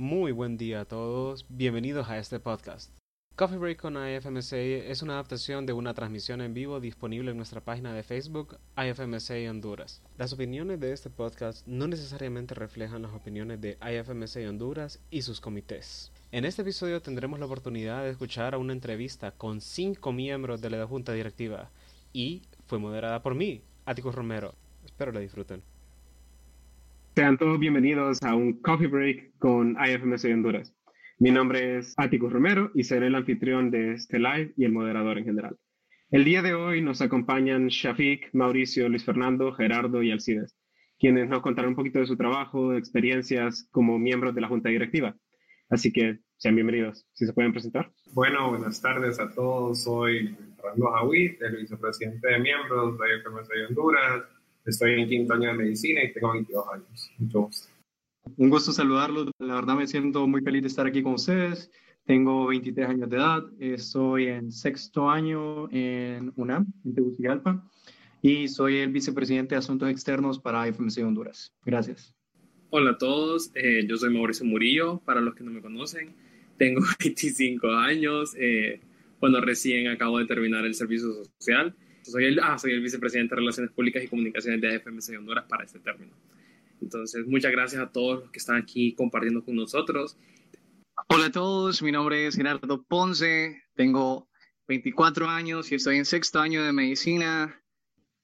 Muy buen día a todos, bienvenidos a este podcast. Coffee Break con IFMSA es una adaptación de una transmisión en vivo disponible en nuestra página de Facebook IFMSA Honduras. Las opiniones de este podcast no necesariamente reflejan las opiniones de IFMSA Honduras y sus comités. En este episodio tendremos la oportunidad de escuchar a una entrevista con cinco miembros de la Junta Directiva y fue moderada por mí, Atticus Romero. Espero la disfruten. Sean todos bienvenidos a un Coffee Break con IFMS Honduras. Mi nombre es Atticus Romero y seré el anfitrión de este live y el moderador en general. El día de hoy nos acompañan Shafiq, Mauricio, Luis Fernando, Gerardo y Alcides, quienes nos contarán un poquito de su trabajo, experiencias como miembros de la Junta Directiva. Así que sean bienvenidos. Si se pueden presentar. Bueno, buenas tardes a todos. Soy Fernando Javid, el vicepresidente de miembros de IFMS Honduras Estoy en quinto año de medicina y tengo 22 años. Mucho gusto. Un gusto saludarlos. La verdad me siento muy feliz de estar aquí con ustedes. Tengo 23 años de edad. Estoy en sexto año en UNAM, en Tegucigalpa. Y soy el vicepresidente de Asuntos Externos para FMC Honduras. Gracias. Hola a todos. Eh, yo soy Mauricio Murillo, para los que no me conocen. Tengo 25 años. Eh, bueno, recién acabo de terminar el servicio social soy el, ah, soy el vicepresidente de Relaciones Públicas y Comunicaciones de AFMC Honduras para este término. Entonces, muchas gracias a todos los que están aquí compartiendo con nosotros. Hola a todos, mi nombre es Gerardo Ponce, tengo 24 años y estoy en sexto año de medicina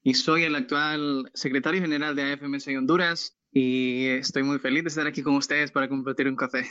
y soy el actual secretario general de AFMC Honduras y estoy muy feliz de estar aquí con ustedes para compartir un café.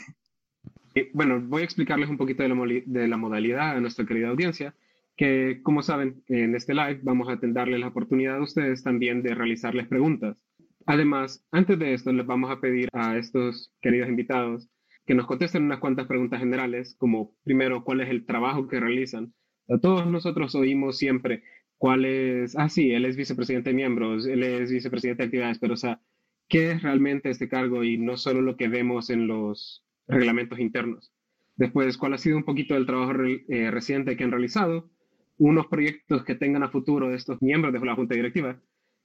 Bueno, voy a explicarles un poquito de la, de la modalidad a nuestra querida audiencia que como saben, en este live vamos a darle la oportunidad a ustedes también de realizarles preguntas. Además, antes de esto, les vamos a pedir a estos queridos invitados que nos contesten unas cuantas preguntas generales, como primero, ¿cuál es el trabajo que realizan? Todos nosotros oímos siempre cuál es, ah, sí, él es vicepresidente de miembros, él es vicepresidente de actividades, pero o sea, ¿qué es realmente este cargo y no solo lo que vemos en los reglamentos internos? Después, ¿cuál ha sido un poquito del trabajo eh, reciente que han realizado? Unos proyectos que tengan a futuro de estos miembros de la Junta Directiva,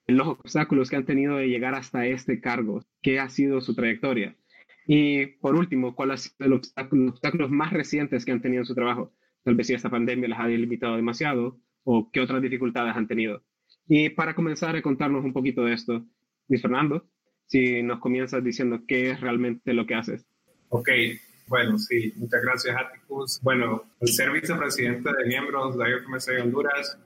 los obstáculos que han tenido de llegar hasta este cargo, qué ha sido su trayectoria. Y por último, cuáles han sido los obstáculos, más recientes que han tenido en su trabajo. Tal vez si esta pandemia les ha limitado demasiado o qué otras dificultades han tenido. Y para comenzar a contarnos un poquito de esto, Luis Fernando, si nos comienzas diciendo qué es realmente lo que haces. Ok, bueno, sí, muchas gracias, Atticus. Bueno, el ser vicepresidente de miembros de IFMC de Honduras,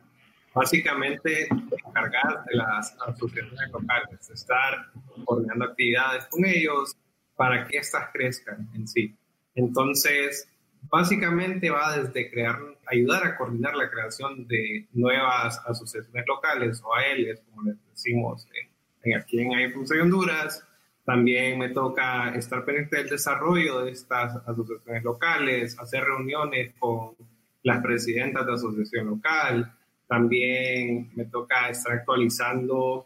básicamente encargar de las asociaciones locales, de estar coordinando actividades con ellos para que éstas crezcan en sí. Entonces, básicamente va desde crear, ayudar a coordinar la creación de nuevas asociaciones locales o ALs, como les decimos en, aquí en IFMC de Honduras, también me toca estar pendiente del desarrollo de estas asociaciones locales, hacer reuniones con las presidentas de asociación local. También me toca estar actualizando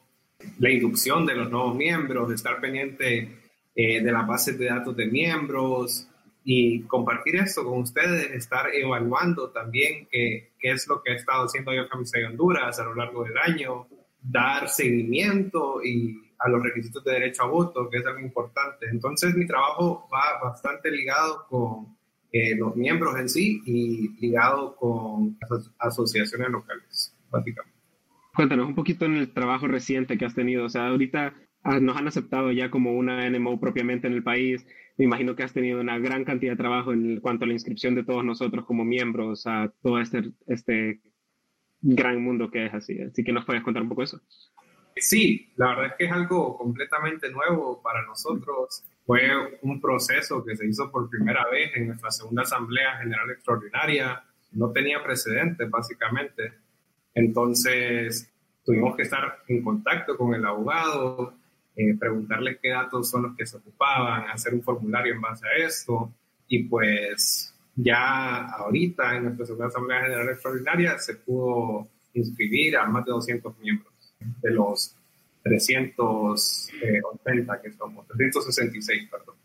la inducción de los nuevos miembros, estar pendiente eh, de las bases de datos de miembros y compartir esto con ustedes, estar evaluando también qué, qué es lo que ha estado haciendo yo Camisa de Honduras a lo largo del año, dar seguimiento y a los requisitos de derecho a voto, que es algo importante. Entonces mi trabajo va bastante ligado con eh, los miembros en sí y ligado con las asociaciones locales, básicamente. Cuéntanos un poquito en el trabajo reciente que has tenido. O sea, ahorita ah, nos han aceptado ya como una NMO propiamente en el país. Me imagino que has tenido una gran cantidad de trabajo en cuanto a la inscripción de todos nosotros como miembros a todo este, este gran mundo que es así. Así que nos puedes contar un poco eso. Sí, la verdad es que es algo completamente nuevo para nosotros. Fue un proceso que se hizo por primera vez en nuestra segunda Asamblea General Extraordinaria. No tenía precedentes, básicamente. Entonces, tuvimos que estar en contacto con el abogado, eh, qué datos son los que se ocupaban, hacer un formulario en base a esto. Y pues ya ahorita en nuestra segunda Asamblea General Extraordinaria se pudo inscribir a más de 200 miembros de los 380 que somos, 366, perdón.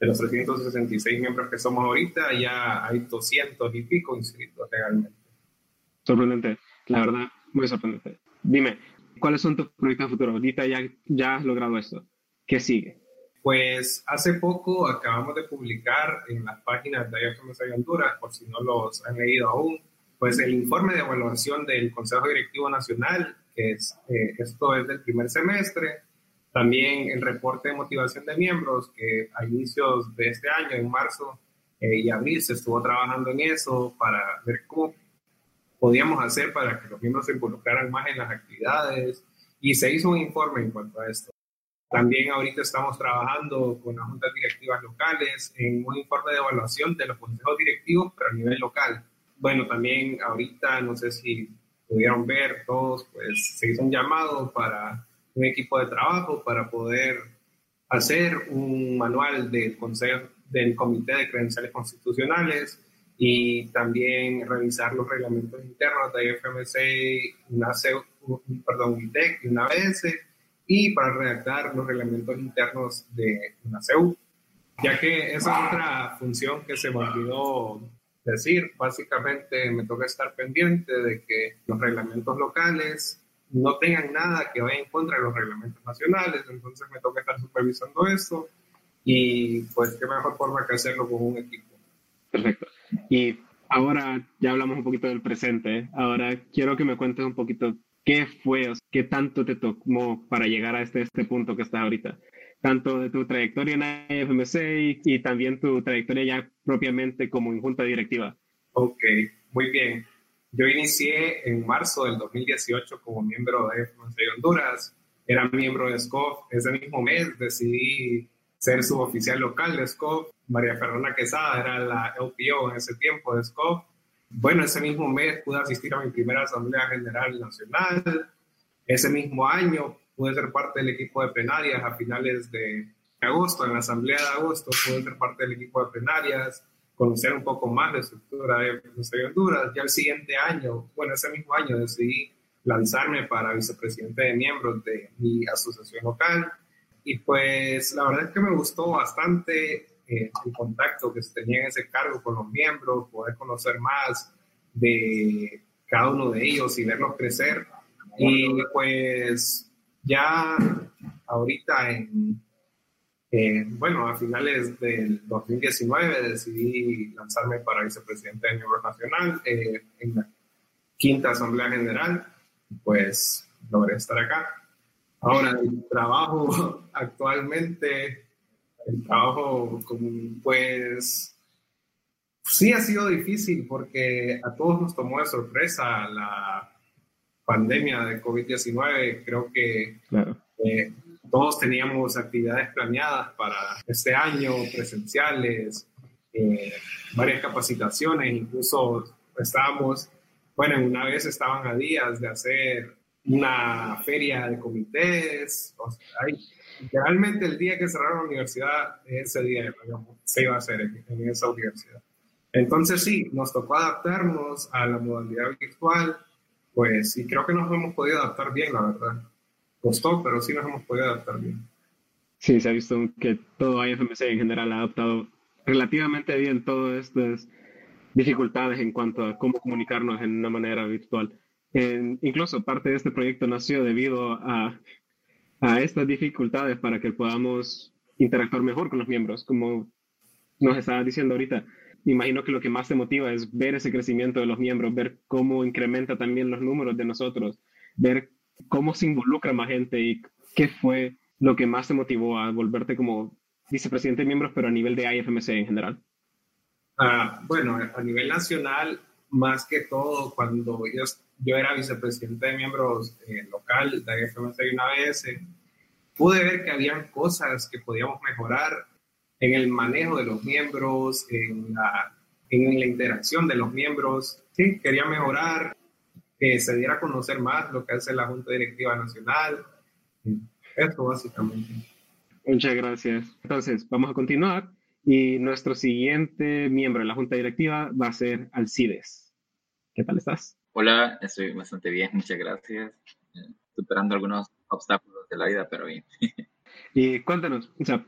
De los 366 miembros que somos ahorita, ya hay 200 y pico inscritos legalmente. Sorprendente, la verdad, muy sorprendente. Dime, ¿cuáles son tus proyectos futuros? Ahorita ya, ya has logrado esto. ¿Qué sigue? Pues hace poco acabamos de publicar en las páginas de IFMSI Honduras, por si no los han leído aún, pues el informe de evaluación del Consejo Directivo Nacional, es, eh, esto es del primer semestre, también el reporte de motivación de miembros, que a inicios de este año, en marzo eh, y abril, se estuvo trabajando en eso para ver cómo podíamos hacer para que los miembros se involucraran más en las actividades y se hizo un informe en cuanto a esto. También ahorita estamos trabajando con las juntas directivas locales en un informe de evaluación de los consejos directivos, pero a nivel local. Bueno, también ahorita, no sé si pudieron ver todos, pues se hizo un llamado para un equipo de trabajo para poder hacer un manual del consejo del Comité de Credenciales Constitucionales y también revisar los reglamentos internos de IFMC, una perdón, ITEC y una ABS y para redactar los reglamentos internos de una CEU, ya que esa es otra función que se me olvidó decir. Básicamente me toca estar pendiente de que los reglamentos locales no tengan nada que vaya en contra de los reglamentos nacionales, entonces me toca estar supervisando eso y pues qué mejor forma que hacerlo con un equipo. Perfecto. Y ahora ya hablamos un poquito del presente, ahora quiero que me cuentes un poquito qué fue, qué tanto te tomó para llegar a este, este punto que estás ahorita, tanto de tu trayectoria en IFMC y, también tu trayectoria ya propiamente como en junta directiva. Ok, muy bien. Yo inicié en marzo del 2018 como miembro de IFMC Honduras, era miembro de SCOF, ese mismo mes decidí ser suboficial local de SCOF, María Fernanda Quesada era la LPO en ese tiempo de SCOF, bueno, ese mismo mes pude asistir a mi primera Asamblea General Nacional. Ese mismo año pude ser parte del equipo de plenarias a finales de agosto. En la Asamblea de agosto pude ser parte del equipo de plenarias, conocer un poco más de estructura de de Honduras. Ya el siguiente año, bueno, ese mismo año decidí lanzarme para vicepresidente de miembros de mi asociación local. Y pues la verdad es que me gustó bastante eh, el contacto que se tenía en ese cargo con los miembros, poder conocer más de cada uno de ellos y verlos crecer. Y pues ya ahorita en, bueno, a finales del 2019 decidí lanzarme para vicepresidente de Miembros Nacional eh, en la quinta Asamblea General, pues logré estar acá. Ahora, el trabajo actualmente el trabajo, pues sí ha sido difícil porque a todos nos tomó de sorpresa la pandemia de COVID-19. Creo que eh, todos teníamos actividades planeadas para este año, presenciales, eh, varias capacitaciones, incluso estábamos, bueno, una vez estaban a días de hacer una feria de comités, o sea, hay literalmente el día que cerraron la universidad, ese día se iba a hacer en, esa universidad. Entonces sí, nos tocó adaptarnos a la modalidad virtual, pues, y creo que nos hemos podido adaptar bien, la verdad. Costó, pero sí nos hemos podido adaptar bien. Sí, se ha visto que todo IFMC en general ha adaptado relativamente bien todas estas dificultades en cuanto a cómo comunicarnos en una manera virtual. incluso parte de este proyecto nació debido a a estas dificultades para que podamos interactuar mejor con los miembros, como nos estaba diciendo ahorita. Me imagino que lo que más te motiva es ver ese crecimiento de los miembros, ver cómo incrementa también los números de nosotros, ver cómo se involucra más gente y qué fue lo que más te motivó a volverte como vicepresidente de miembros, pero a nivel de IFMC en general. Ah, bueno, a nivel nacional, más que todo, cuando yo, yo era vicepresidente de miembros eh, local de IFMC una vez, pude ver que habían cosas que podíamos mejorar en el manejo de los miembros, en la, en la interacción de los miembros. Sí, quería mejorar, que se diera a conocer más lo que hace la Junta Directiva Nacional. Esto básicamente. Muchas gracias. Entonces, vamos a continuar y nuestro siguiente miembro de la Junta Directiva va a ser Alcides. ¿Qué tal estás? Hola, estoy bastante bien, muchas gracias. Eh, superando algunos obstáculos de la vida, pero bien. y cuéntanos, o sea,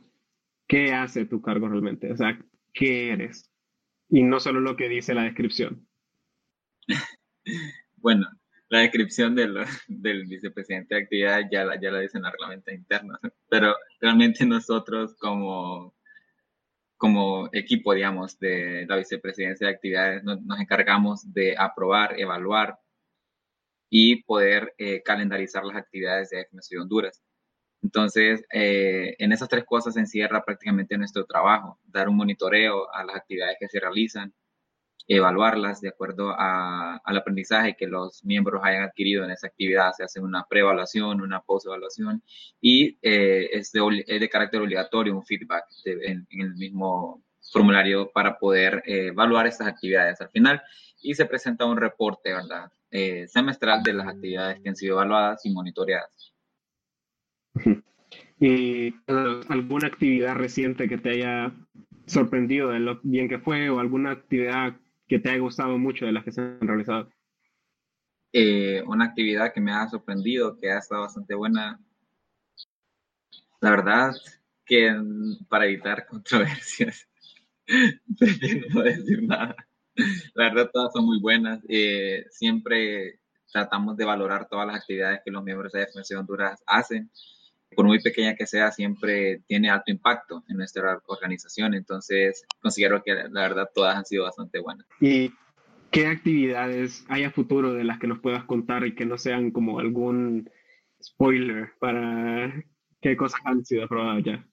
¿qué hace tu cargo realmente? O sea, ¿qué eres? Y no solo lo que dice la descripción. bueno, la descripción del, del vicepresidente de actividad ya la, ya la dicen los reglamentos internos, pero realmente nosotros como, como equipo, digamos, de la vicepresidencia de actividades nos, encargamos de aprobar, evaluar y poder eh, calendarizar las actividades de FMC Honduras. Entonces, eh, en esas tres cosas se encierra prácticamente nuestro trabajo, dar un monitoreo a las actividades que se realizan, evaluarlas de acuerdo a, al aprendizaje que los miembros hayan adquirido en esa actividad. Se hace una preevaluación, una postevaluación y eh, es, de, es, de, carácter obligatorio un feedback en, en, el mismo formulario para poder eh, evaluar estas actividades al final y se presenta un reporte, ¿verdad? Eh, semestral de las actividades que han sido evaluadas y monitoreadas. ¿Y alguna actividad reciente que te haya sorprendido de lo bien que fue o alguna actividad que te haya gustado mucho de las que se han realizado? Eh, una actividad que me ha sorprendido, que ha estado bastante buena. La verdad que para evitar controversias, no decir nada. La verdad todas son muy buenas. Eh, siempre tratamos de valorar todas las actividades que los miembros de FMC Honduras hacen por muy pequeña que sea, siempre tiene alto impacto en nuestra organización. Entonces, considero que la verdad todas han sido bastante buenas. ¿Y qué actividades hay a futuro de las que nos puedas contar y que no sean como algún spoiler para qué cosas han sido aprobadas ya?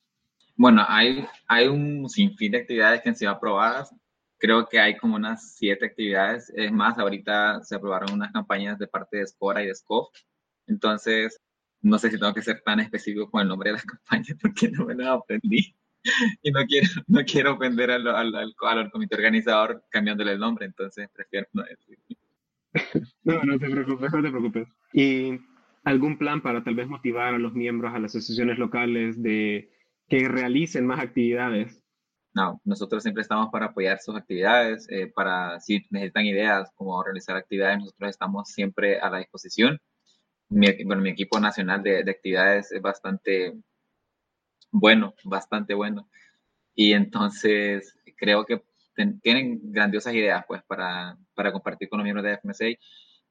Bueno, hay, hay un sinfín de actividades que han sido aprobadas. Creo que hay como unas siete actividades. Es más, ahorita se aprobaron unas campañas de parte de Scora y de SCOF. Entonces, no sé si tengo que ser tan específico con el nombre de la campaña porque no me lo aprendí y no quiero, no quiero ofender al, al, al, comité organizador cambiándole el nombre, entonces prefiero no decirlo. No, no te preocupes, no te preocupes. ¿Y algún plan para tal vez motivar a los miembros, a las asociaciones locales de que realicen más actividades? No, nosotros siempre estamos para apoyar sus actividades, eh, para si necesitan ideas como realizar actividades, nosotros estamos siempre a la disposición mi, bueno, mi equipo nacional de, de, actividades es bastante bueno, bastante bueno. Y entonces creo que tienen grandiosas ideas pues para, para compartir con los miembros de FMCA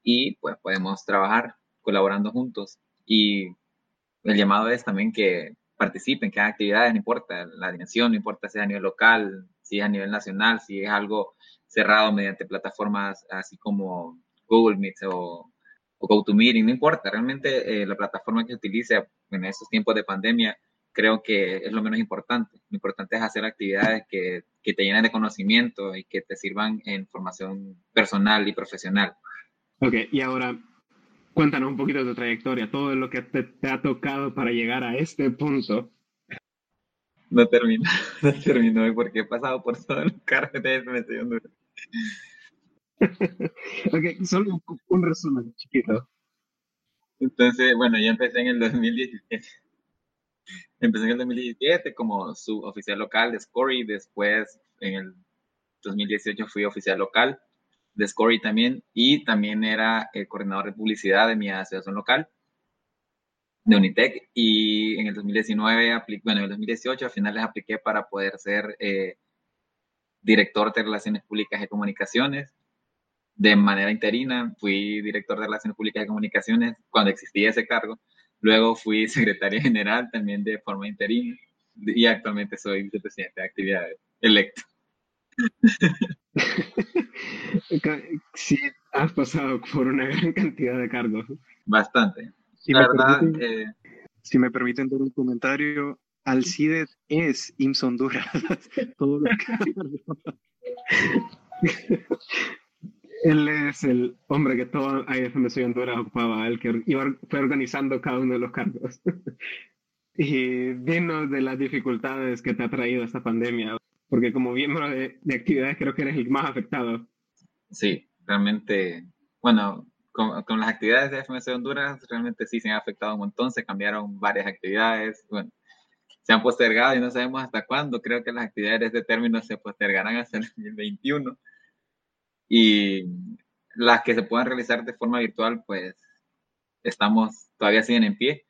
y pues podemos trabajar colaborando juntos. Y el llamado es también que participen, que hagan actividades, no importa la dimensión, no importa si es a nivel local, si es a nivel nacional, si es algo cerrado mediante plataformas así como Google Meet o o GoToMeeting, no importa, realmente eh, la plataforma que se utilice en estos tiempos de pandemia creo que es lo menos importante. Lo importante es hacer actividades que, que te llenen de conocimiento y que te sirvan en formación personal y profesional. Ok, y ahora cuéntanos un poquito de tu trayectoria, todo lo que te, te ha tocado para llegar a este punto. No termino, no termino porque he pasado por todo el cargo de FMC ok, solo un, resumen chiquito. Entonces, bueno, yo empecé en el 2017. Empecé en el 2017 como suboficial local de Scory, después en el 2018 fui oficial local de Scory también y también era el coordinador de publicidad de mi asociación local de Unitec y en el 2019, bueno, en el 2018 al final les apliqué para poder ser eh, director de Relaciones Públicas y Comunicaciones de manera interina, fui director de Relaciones Públicas y Comunicaciones cuando existía ese cargo. Luego fui secretario general también de forma interina y actualmente soy vicepresidente de actividades electo. Sí, has pasado por una gran cantidad de cargos. Bastante. Si, me, permiten, eh, si me permiten dar un comentario, Alcides es IMSS Honduras. Todo lo que... Él es el hombre que todo IFMC Honduras ocupaba, el que iba, fue organizando cada uno de los cargos. y dinos de las dificultades que te ha traído esta pandemia, porque como miembro de, de actividades creo que eres el más afectado. Sí, realmente, bueno, con, con, las actividades de FMC Honduras, realmente sí se han afectado un montón, se cambiaron varias actividades, bueno, se han postergado y no sabemos hasta cuándo, creo que las actividades de término se postergarán hasta el 2021 y las que se puedan realizar de forma virtual, pues estamos, todavía siguen en pie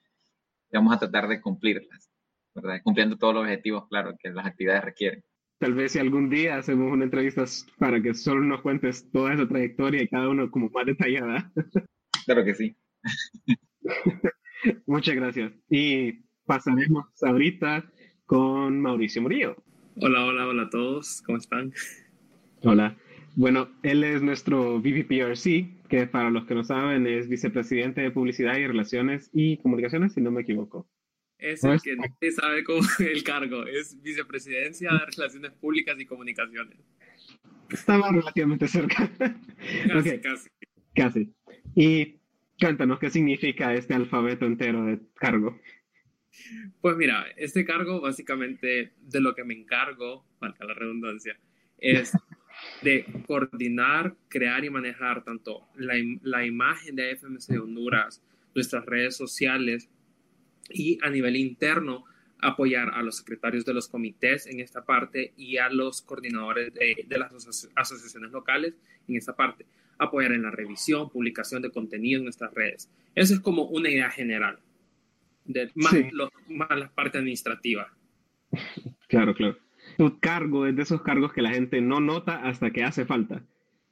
y vamos a tratar de cumplirlas, ¿verdad? Cumpliendo todos los objetivos, claro, que las actividades requieren. Tal vez si algún día hacemos una entrevista para que solo nos cuentes toda esa trayectoria y cada uno como más detallada. Claro que sí. Muchas gracias. Y pasaremos ahorita con Mauricio Murillo. Hola, hola, hola a todos. ¿Cómo están? Hola. Bueno, él es nuestro VPPRC, que para los que no saben es vicepresidente de Publicidad y Relaciones y Comunicaciones, si no me equivoco. Es el que nadie sabe cómo el cargo. Es vicepresidencia de Relaciones Públicas y Comunicaciones. Estaba relativamente cerca. Casi, casi. Casi. Y cuéntanos qué significa este alfabeto entero de cargo. Pues mira, este cargo básicamente de lo que me encargo, marca la redundancia, es de coordinar, crear y manejar tanto la, la imagen de FMC de Honduras, nuestras redes sociales y a nivel interno apoyar a los secretarios de los comités en esta parte y a los coordinadores de, de las asociaciones locales en esta parte. Apoyar en la revisión, publicación de contenido en nuestras redes. Eso es como una idea general, de, más, Sí. lo- más la parte administrativa. Claro, claro. Tu cargo es de esos cargos que la gente no nota hasta que hace falta.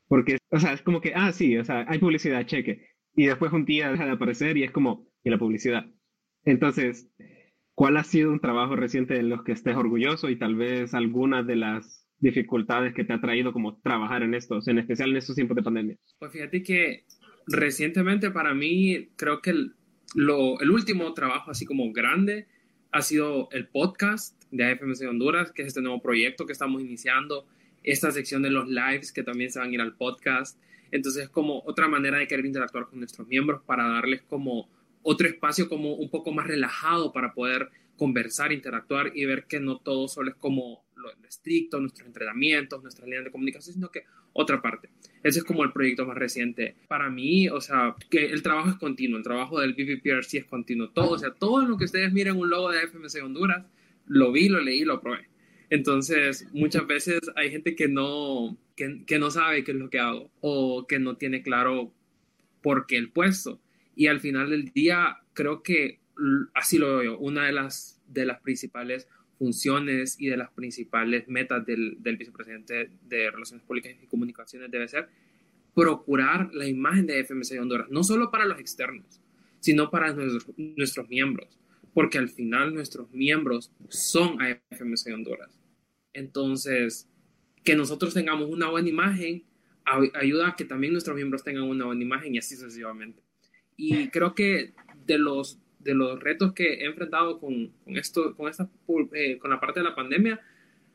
Porque, o sea, es como que, ah, sí, o sea, hay publicidad, cheque. Y después un día deja de aparecer y es como, ¿y la publicidad? Entonces, ¿cuál ha sido un trabajo reciente en los que estés orgulloso y tal vez algunas de las dificultades que te ha traído como trabajar en estos, en especial en estos tiempos de pandemia? Pues fíjate que recientemente para mí creo que el, lo- el último trabajo así como grande ha sido el podcast de AFMC Honduras, que es este nuevo proyecto que estamos iniciando, esta sección de los lives que también se van a ir al podcast. Entonces, como otra manera de querer interactuar con nuestros miembros para darles como otro espacio como un poco más relajado para poder conversar, interactuar y ver que no todo solo es como lo estricto, nuestros entrenamientos, nuestras líneas de comunicación, sino que otra parte. Ese es como el proyecto más reciente. Para mí, o sea, que el trabajo es continuo, el trabajo del BPPRC es continuo. Todo, o sea, todo lo que ustedes miren un logo de FMC Honduras, lo vi, lo leí, lo probé. Entonces, muchas veces hay gente que no, que, que no sabe qué es lo que hago o que no tiene claro por qué el puesto. Y al final del día, creo que así lo veo yo. Una de las, de las principales funciones y de las principales metas del, del vicepresidente de Relaciones Públicas y Comunicaciones debe ser procurar la imagen de FMC de Honduras, no solo para los externos, sino para nuestros, nuestros miembros, porque al final nuestros miembros son AFMC de Honduras. Entonces, que nosotros tengamos una buena imagen a- ayuda a que también nuestros miembros tengan una buena imagen y así sucesivamente. Y creo que de los, de los retos que he enfrentado con, con esto, con, esta, eh, con la parte de la pandemia,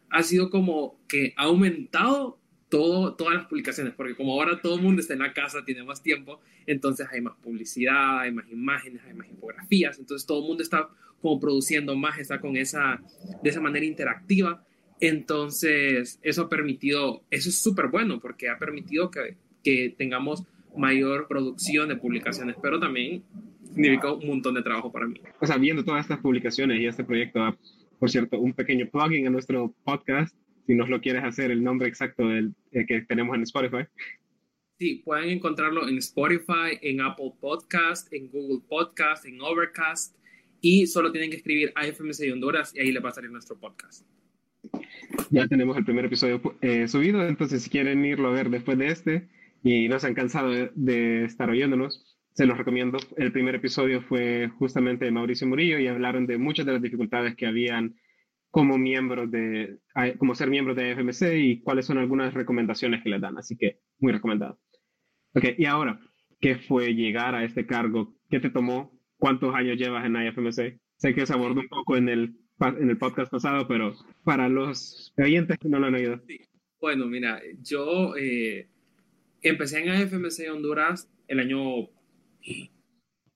ha sido como que ha aumentado todo, todas las publicaciones, porque como ahora todo el mundo está en la casa, tiene más tiempo, entonces hay más publicidad, hay más imágenes, hay más infografías, entonces todo el mundo está como produciendo más, está con esa, de esa manera interactiva, entonces eso ha permitido, eso es súper bueno, porque ha permitido que, que tengamos mayor producción de publicaciones, pero también significa un montón de trabajo para mí. O sea, viendo todas estas publicaciones y este proyecto, por cierto, un pequeño plugin a nuestro podcast, si nos lo quieres hacer, el nombre exacto del eh, que tenemos en Spotify. Sí, pueden encontrarlo en Spotify, en Apple Podcast, en Google Podcast, en Overcast y solo tienen que escribir AFMC de Honduras y ahí les va a salir nuestro podcast. Ya tenemos el primer episodio eh, subido, entonces si quieren irlo a ver después de este y no se han cansado de, de estar oyéndonos, se los recomiendo. El primer episodio fue justamente de Mauricio Murillo y hablaron de muchas de las dificultades que habían como miembros de, como ser miembros de FMC y cuáles son algunas recomendaciones que les dan. Así que muy recomendado. Ok, y ahora, ¿qué fue llegar a este cargo? ¿Qué te tomó? ¿Cuántos años llevas en IFMC? Sé que se abordó un poco en el, en el podcast pasado, pero para los oyentes que no lo han oído. Bueno, mira, yo eh, empecé en AFMC Honduras el año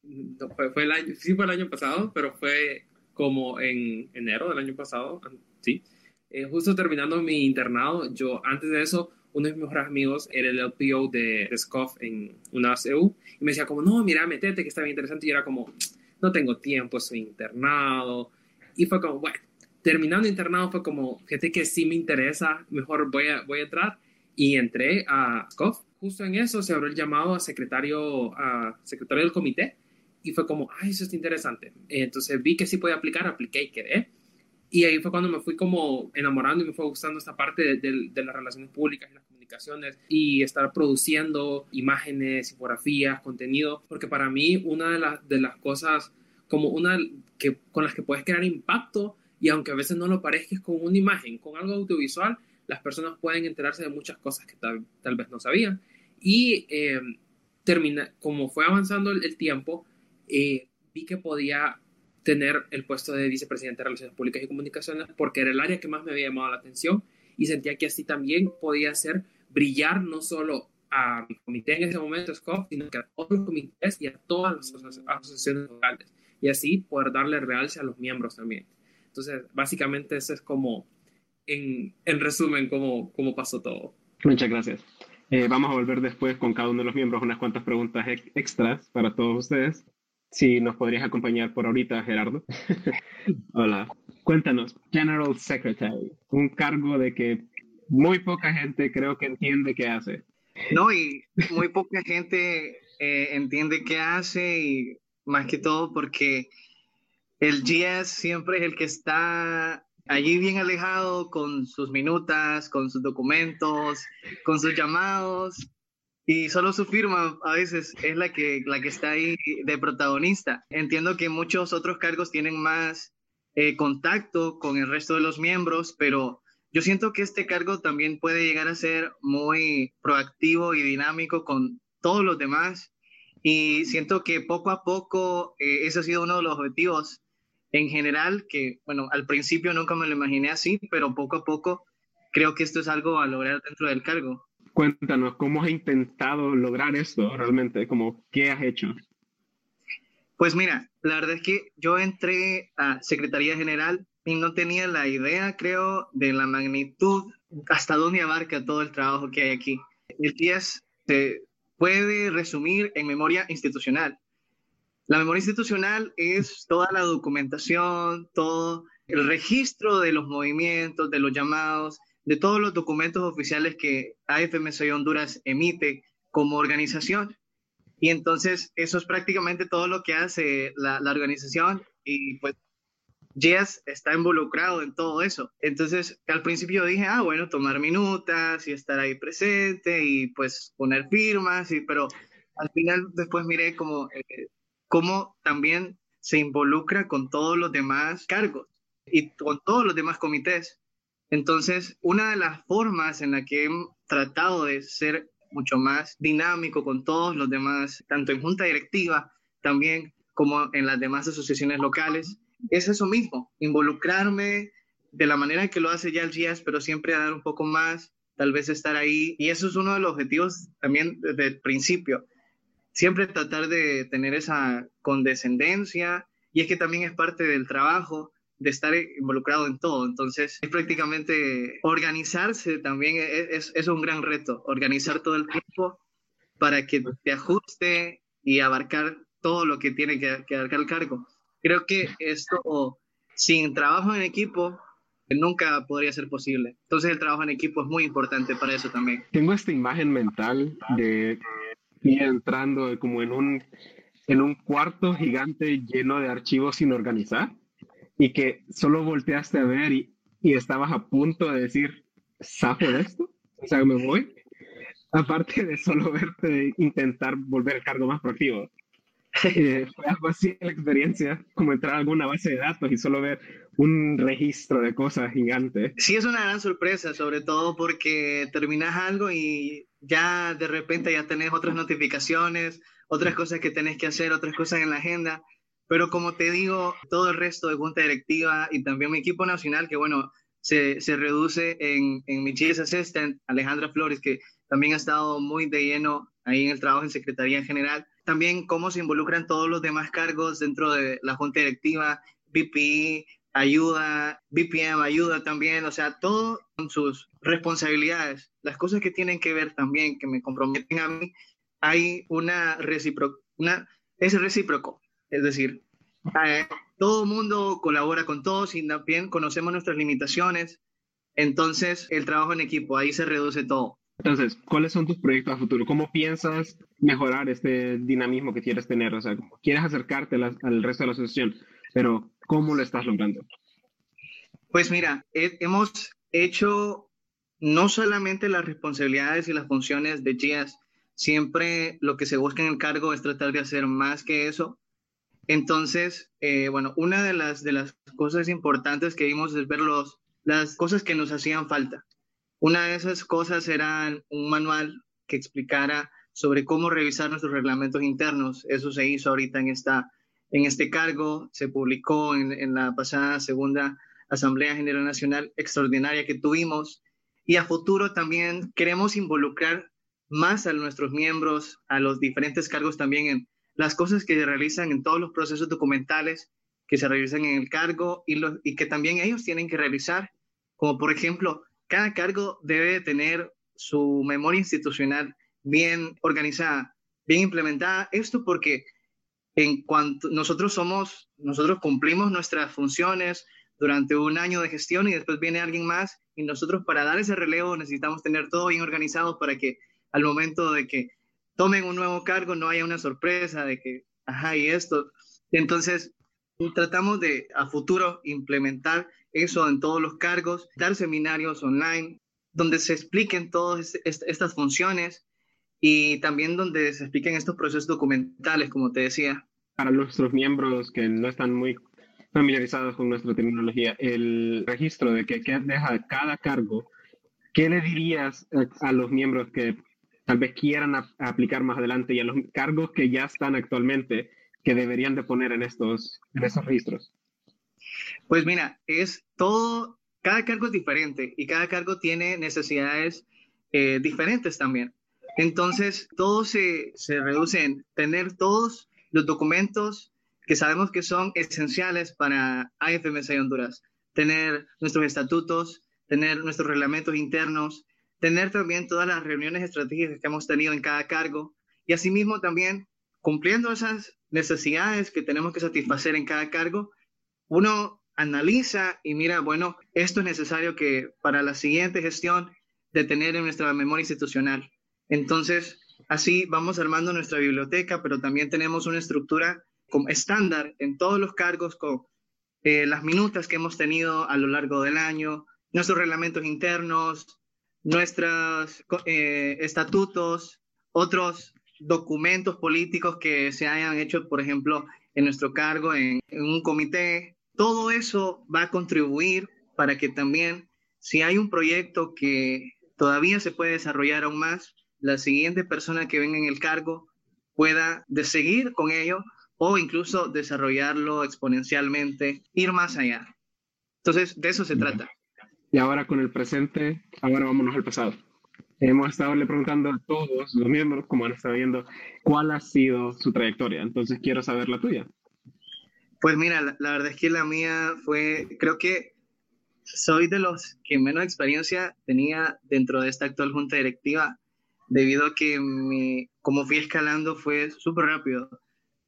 no, fue, fue, el año, sí fue el año pasado, pero fue como en enero del año pasado, sí. Eh, justo terminando mi internado, yo antes de eso, uno de mis mejores amigos era el LPO de, de SCOF en una CEU y me decía como, no, mira, metete, que está bien interesante. Y era como, no tengo tiempo, estoy internado. Y fue como, bueno, terminando internado fue como, fíjate que sí me interesa, mejor voy a, voy a entrar. Y entré a SCOF. Justo en eso se abrió el llamado a secretario, a secretario del comité y fue como, ay, eso está interesante. Entonces vi que sí podía aplicar, apliqué y quedé. Y ahí fue cuando me fui como enamorando y me fue gustando esta parte de, de, de las relaciones públicas y las comunicaciones y estar produciendo imágenes, infografías, contenido, porque para mí una de, las de las cosas como una que, con las que puedes crear impacto y aunque a veces no lo parezca con una imagen, con algo audiovisual, las personas pueden enterarse de muchas cosas que tal, tal vez no sabían. Y eh, termina, como fue avanzando el, tiempo, eh, vi que podía tener el puesto de vicepresidente de Relaciones Públicas y Comunicaciones porque era el área que más me había llamado la atención y sentía que así también podía hacer brillar no solo a mi comité en ese momento, SCOP, sino que a todos los comités y a todas las asociaciones locales y así poder darle realce a los miembros también. Entonces, básicamente eso es como, en, en resumen, cómo, cómo pasó todo. Muchas gracias. Eh, vamos a volver después con cada uno de los miembros unas cuantas preguntas extras para todos ustedes. Si nos podrías acompañar por ahorita, Gerardo. Hola. Cuéntanos, General Secretary, un cargo de que muy poca gente creo que entiende qué hace. No, y muy poca gente eh, entiende qué hace y más que todo porque el GS siempre es el que está allí bien alejado con sus minutas, con sus documentos, con sus llamados y solo su firma a veces es la que, la que está ahí de protagonista. Entiendo que muchos otros cargos tienen más eh, contacto con el resto de los miembros, pero yo siento que este cargo también puede llegar a ser muy proactivo y dinámico con todos los demás y siento que poco a poco eh, ese ha sido uno de los objetivos en general, que bueno, al principio nunca me lo imaginé así, pero poco a poco creo que esto es algo a lograr dentro del cargo. Cuéntanos, ¿cómo has intentado lograr esto realmente? Como, ¿Qué has hecho? Pues mira, la verdad es que yo entré a Secretaría General y no tenía la idea, creo, de la magnitud, hasta dónde abarca todo el trabajo que hay aquí. El 10 se puede resumir en memoria institucional. La memoria institucional es toda la documentación, todo el registro de los movimientos, de los llamados, de todos los documentos oficiales que AFMC Honduras emite como organización. Y entonces eso es prácticamente todo lo que hace la, la organización y pues Jess está involucrado en todo eso. Entonces al principio dije, ah, bueno, tomar minutas y estar ahí presente y pues poner firmas, y, pero al final después miré como eh, cómo también se involucra con todos los demás cargos y con todos los demás comités. Entonces, una de las formas en la que he tratado de ser mucho más dinámico con todos los demás, tanto en junta directiva, también como en las demás asociaciones locales, es eso mismo, involucrarme de la manera que lo hace ya el GIAS, pero siempre dar un poco más, tal vez estar ahí. Y eso es uno de los objetivos también desde el principio, siempre tratar de tener esa condescendencia y es que también es parte del trabajo de estar involucrado en todo. Entonces, es prácticamente organizarse también es, es, un gran reto, organizar todo el tiempo para que te ajuste y abarcar todo lo que tiene que, que abarcar el cargo. Creo que esto, sin trabajo en equipo, nunca podría ser posible. Entonces, el trabajo en equipo es muy importante para eso también. Tengo esta imagen mental de y entrando como en un, en un cuarto gigante lleno de archivos sin organizar y que solo volteaste a ver y, y estabas a punto de decir, ¿sapo de esto? O sea, me voy. Aparte de solo verte intentar volver el cargo más proactivo. Eh, fue algo así la experiencia, como entrar a alguna base de datos y solo ver un registro de cosas gigante. Sí, es una gran sorpresa, sobre todo porque terminas algo y ya de repente ya tenés otras notificaciones, otras cosas que tenés que hacer, otras cosas en la agenda. Pero como te digo, todo el resto de junta directiva y también mi equipo nacional, que bueno, se, se reduce en, en mi chief assistant, Alejandra Flores, que también ha estado muy de lleno ahí en el trabajo en Secretaría en general. También cómo se involucran todos los demás cargos dentro de la junta directiva, VP, ayuda, BPM ayuda también, o sea, todo con sus responsabilidades, las cosas que tienen que ver también, que me comprometen a mí, hay una recíproca, es recíproco, es decir, eh, todo mundo colabora con todos y también conocemos nuestras limitaciones, entonces el trabajo en equipo, ahí se reduce todo. Entonces, ¿cuáles son tus proyectos a futuro? ¿Cómo piensas mejorar este dinamismo que quieres tener? O sea, ¿quieres acercarte al resto de la asociación? Pero, ¿cómo lo estás logrando? Pues mira, hemos hecho no solamente las responsabilidades y las funciones de GIAS, siempre lo que se busca en el cargo es tratar de hacer más que eso. Entonces, eh, bueno, una de las, de las cosas importantes que vimos es ver los, las cosas que nos hacían falta. Una de esas cosas era un manual que explicara sobre cómo revisar nuestros reglamentos internos. Eso se hizo ahorita en, esta, en este cargo, se publicó en, en la pasada segunda Asamblea General Nacional extraordinaria que tuvimos. Y a futuro también queremos involucrar más a nuestros miembros, a los diferentes cargos también en las cosas que se realizan en todos los procesos documentales que se realizan en el cargo y, y que también ellos tienen que realizar, como por ejemplo, cada cargo debe tener su memoria institucional bien organizada, bien implementada. Esto porque en cuanto nosotros somos, nosotros cumplimos nuestras funciones durante un año de gestión y después viene alguien más y nosotros para dar ese relevo necesitamos tener todo bien organizado para que al momento de que tomen un nuevo cargo no haya una sorpresa de que, ajá, y esto. Entonces, tratamos de a futuro implementar eso en todos los cargos, dar seminarios online donde se expliquen todas estas funciones y también donde se expliquen estos procesos documentales, como te decía. Para nuestros miembros que no están muy familiarizados con nuestra terminología, el registro de que, deja cada cargo, ¿qué le dirías a, los miembros que tal vez quieran aplicar más adelante y a los cargos que ya están actualmente que deberían de poner en estos, en estos registros? Pues mira, es todo, cada cargo es diferente y cada cargo tiene necesidades eh, diferentes también. Entonces, todo se, se reduce en tener todos los documentos que sabemos que son esenciales para AFMC Honduras. Tener nuestros estatutos, tener nuestros reglamentos internos, tener también todas las reuniones estratégicas que hemos tenido en cada cargo y asimismo también cumpliendo esas necesidades que tenemos que satisfacer en cada cargo, uno analiza y mira, bueno, esto es necesario que para la siguiente gestión de tener en nuestra memoria institucional. Entonces, así vamos armando nuestra biblioteca, pero también tenemos una estructura como estándar en todos los cargos con eh, las minutas que hemos tenido a lo largo del año, nuestros reglamentos internos, nuestros eh, estatutos, otros documentos políticos que se hayan hecho, por ejemplo, en nuestro cargo, en, en un comité. Todo eso va a contribuir para que también, si hay un proyecto que todavía se puede desarrollar aún más, la siguiente persona que venga en el cargo pueda de seguir con ello o incluso desarrollarlo exponencialmente, ir más allá. Entonces, de eso se trata. Y ahora con el presente, ahora vámonos al pasado. Hemos estado le preguntando a todos los miembros, como han estado viendo, cuál ha sido su trayectoria. Entonces, quiero saber la tuya. Pues mira, la, verdad es que la mía fue, creo que soy de los que menos experiencia tenía dentro de esta actual junta directiva debido a que mi, como fui escalando fue súper rápido.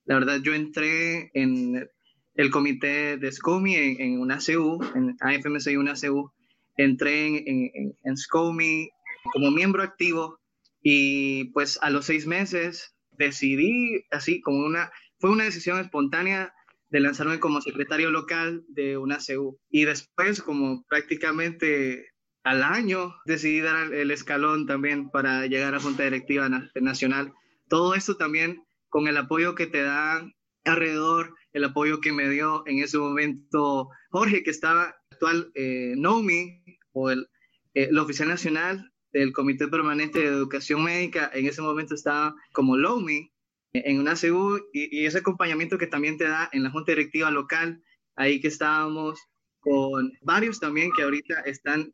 La verdad, yo entré en el comité de SCOMI en, una CU, en AFMC y una CU. Entré en, en, en SCOMI como miembro activo y pues a los seis meses decidí, así como una, fue una decisión espontánea de lanzarme como secretario local de una CU. Y después, como prácticamente al año decidí dar el escalón también para llegar a Junta Directiva Nacional. Todo esto también con el apoyo que te dan alrededor, el apoyo que me dio en ese momento Jorge, que estaba actual eh, NOMI, o el, eh, oficial nacional del Comité Permanente de Educación Médica, en ese momento estaba como LOMI en una CU y, ese acompañamiento que también te da en la Junta Directiva local, ahí que estábamos con varios también que ahorita están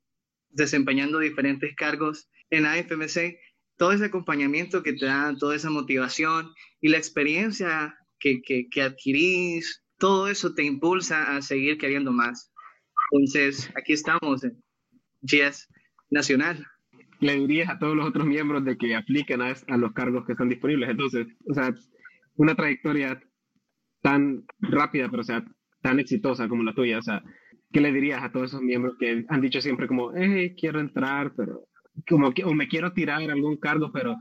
desempeñando diferentes cargos en AFMC, todo ese acompañamiento que te dan, toda esa motivación y la experiencia que, que, adquirís, todo eso te impulsa a seguir queriendo más. Entonces, aquí estamos en GS Nacional. Le dirías a todos los otros miembros de que apliquen a, a los cargos que están disponibles. Entonces, o sea, una trayectoria tan rápida, pero o sea, tan exitosa como la tuya, o sea, ¿qué le dirías a todos esos miembros que han dicho siempre como, hey, quiero entrar, pero como que, o me quiero tirar algún cargo, pero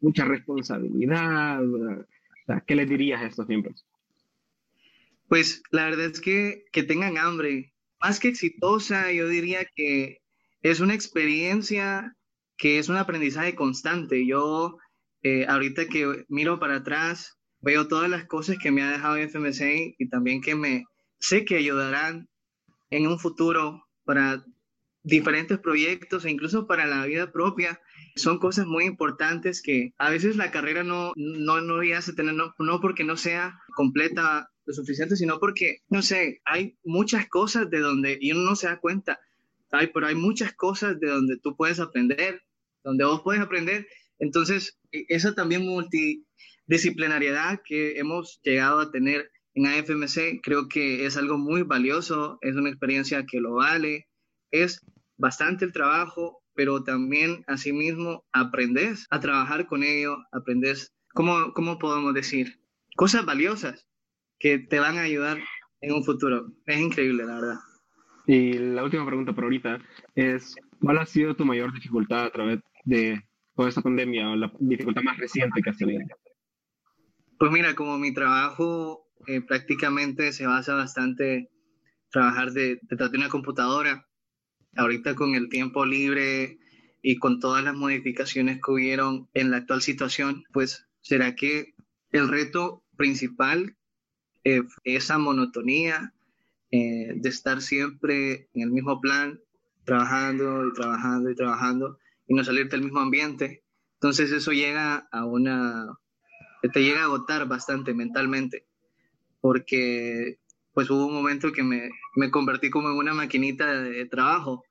mucha responsabilidad? ¿Qué le dirías a estos miembros? Pues la verdad es que, que tengan hambre. Más que exitosa, yo diría que es una experiencia que es un aprendizaje constante. Yo eh, ahorita que miro para atrás, veo todas las cosas que me ha dejado FMC y también que me sé que ayudarán en un futuro para diferentes proyectos e incluso para la vida propia. Son cosas muy importantes que a veces la carrera no, no, no hace tener, no, no porque no sea completa lo suficiente, sino porque, no sé, hay muchas cosas de donde y uno no se da cuenta, hay, pero hay muchas cosas de donde tú puedes aprender, donde vos puedes aprender. Entonces, e, esa también multidisciplinariedad que hemos llegado a tener en AFMC, creo que es algo muy valioso, es una experiencia que lo vale, es bastante el trabajo, pero también asimismo aprendes a trabajar con ello, aprendes, ¿cómo, ¿cómo podemos decir? Cosas valiosas que te van a ayudar en un futuro. Es increíble, la verdad. Y la última pregunta por ahorita es, ¿cuál ha sido tu mayor dificultad a través de toda esta pandemia o la dificultad más reciente que has tenido? Pues mira, como mi trabajo eh, prácticamente se basa bastante trabajar de, detrás de una computadora, ahorita con el tiempo libre y con todas las modificaciones que hubieron en la actual situación, pues será que el reto principal es eh, esa monotonía eh, de estar siempre en el mismo plan, trabajando y trabajando y trabajando y no salir del mismo ambiente. Entonces eso llega a una, te llega a agotar bastante mentalmente, porque pues hubo un momento que me, me convertí como en una maquinita de, trabajo,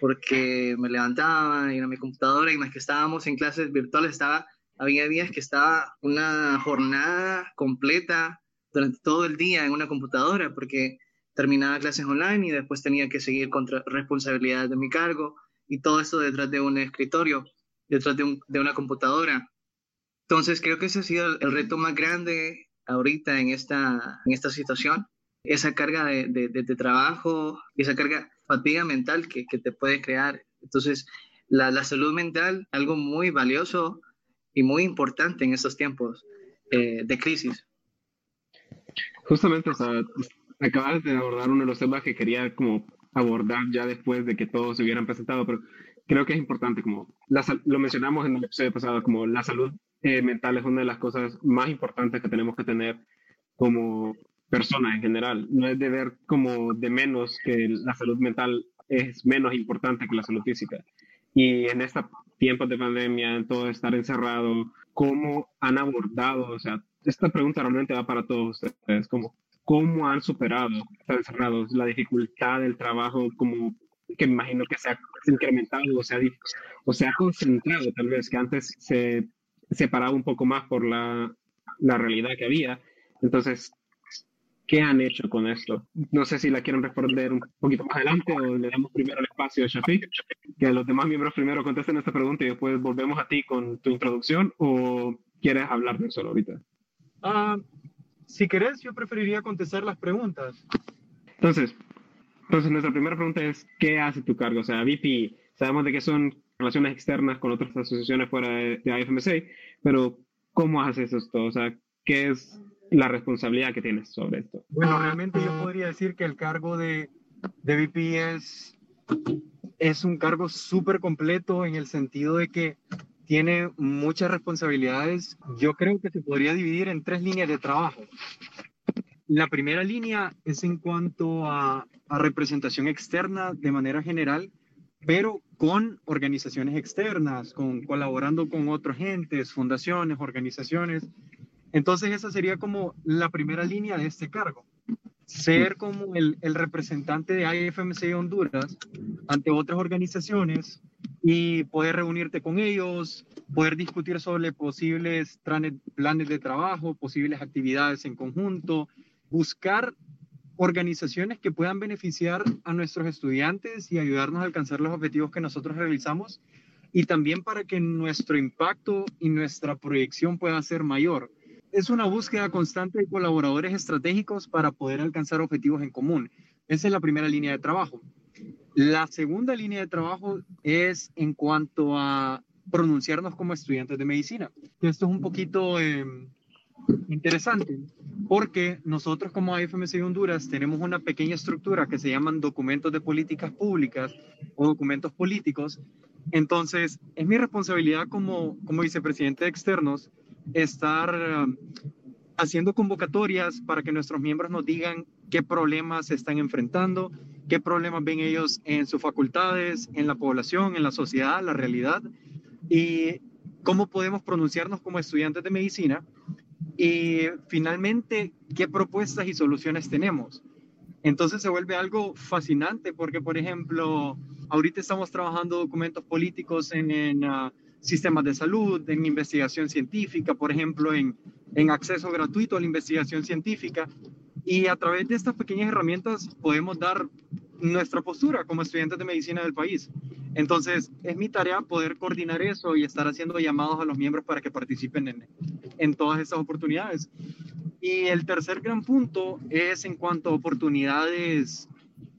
porque me levantaba, iba a mi computadora y más que estábamos en clases virtuales, estaba, había días que estaba una jornada completa durante todo el día en una computadora, porque terminaba clases online y después tenía que seguir con responsabilidades de mi cargo y todo eso detrás de un escritorio, detrás de, de una computadora. Entonces creo que ese ha sido el reto más grande ahorita en esta, en esta situación, esa carga de, de, de trabajo, esa carga fatiga mental que, que te puede crear. Entonces, la, la, salud mental, algo muy valioso y muy importante en estos tiempos eh, de crisis. Justamente, o sea, acabas de abordar uno de los temas que quería como abordar ya después de que todos se hubieran presentado, pero creo que es importante, como lo mencionamos en el episodio pasado, como la salud eh, mental es una de las cosas más importantes que tenemos que tener como personas en general. No es de ver como de menos que la salud mental es menos importante que la salud física. Y en estos tiempos de pandemia, en todo estar encerrado, ¿cómo han abordado? O sea, esta pregunta realmente va para todos ustedes, como cómo han superado, encerrados, la dificultad del trabajo, como que me imagino que se ha incrementado o se ha, o se ha concentrado tal vez, que antes se separaba un poco más por la, la realidad que había. Entonces, ¿qué han hecho con esto? No sé si la quieren responder un poquito más adelante o le damos primero el espacio a Shafiq, que los demás miembros primero contesten esta pregunta y después volvemos a ti con tu introducción o quieres hablar de eso ahorita. Ah, si querés, yo preferiría contestar las preguntas. Entonces, entonces nuestra primera pregunta es, ¿qué hace tu cargo? O sea, VP, sabemos de que son relaciones externas con otras asociaciones fuera de, de IFMC, pero ¿cómo haces esto? O sea, ¿qué es la responsabilidad que tienes sobre esto? Bueno, realmente yo podría decir que el cargo de, de VP es, es un cargo súper completo en el sentido de que tiene muchas responsabilidades. Yo creo que se podría dividir en tres líneas de trabajo. La primera línea es en cuanto a, representación externa de manera general, pero con organizaciones externas, con, colaborando con otros entes, fundaciones, organizaciones. Entonces esa sería como la primera línea de este cargo. Ser como el, el representante de IFMC Honduras ante otras organizaciones y poder reunirte con ellos, poder discutir sobre posibles planes de trabajo, posibles actividades en conjunto, buscar organizaciones que puedan beneficiar a nuestros estudiantes y ayudarnos a alcanzar los objetivos que nosotros realizamos y también para que nuestro impacto y nuestra proyección pueda ser mayor. Es una búsqueda constante de colaboradores estratégicos para poder alcanzar objetivos en común. Esa es la primera línea de trabajo. La segunda línea de trabajo es en cuanto a pronunciarnos como estudiantes de medicina. Esto es un poquito em, interesante porque nosotros como AFMC Honduras tenemos una pequeña estructura que se llaman documentos de políticas públicas o documentos políticos. Entonces, es mi responsabilidad como, como vicepresidente de externos estar um, haciendo convocatorias para que nuestros miembros nos digan qué problemas se están enfrentando, qué problemas ven ellos en sus facultades, en la población, en la sociedad, la realidad, y cómo podemos pronunciarnos como estudiantes de medicina y finalmente qué propuestas y soluciones tenemos. Entonces se vuelve algo fascinante porque, por ejemplo, ahorita estamos trabajando documentos políticos en, ah, sistemas de salud, en investigación científica, por ejemplo, en, en acceso gratuito a la investigación científica. Y a través de estas pequeñas herramientas podemos dar nuestra postura como estudiantes de medicina del país. Entonces, es mi tarea poder coordinar eso y estar haciendo llamados a los miembros para que participen en, en todas estas oportunidades. Y el tercer gran punto es en cuanto a oportunidades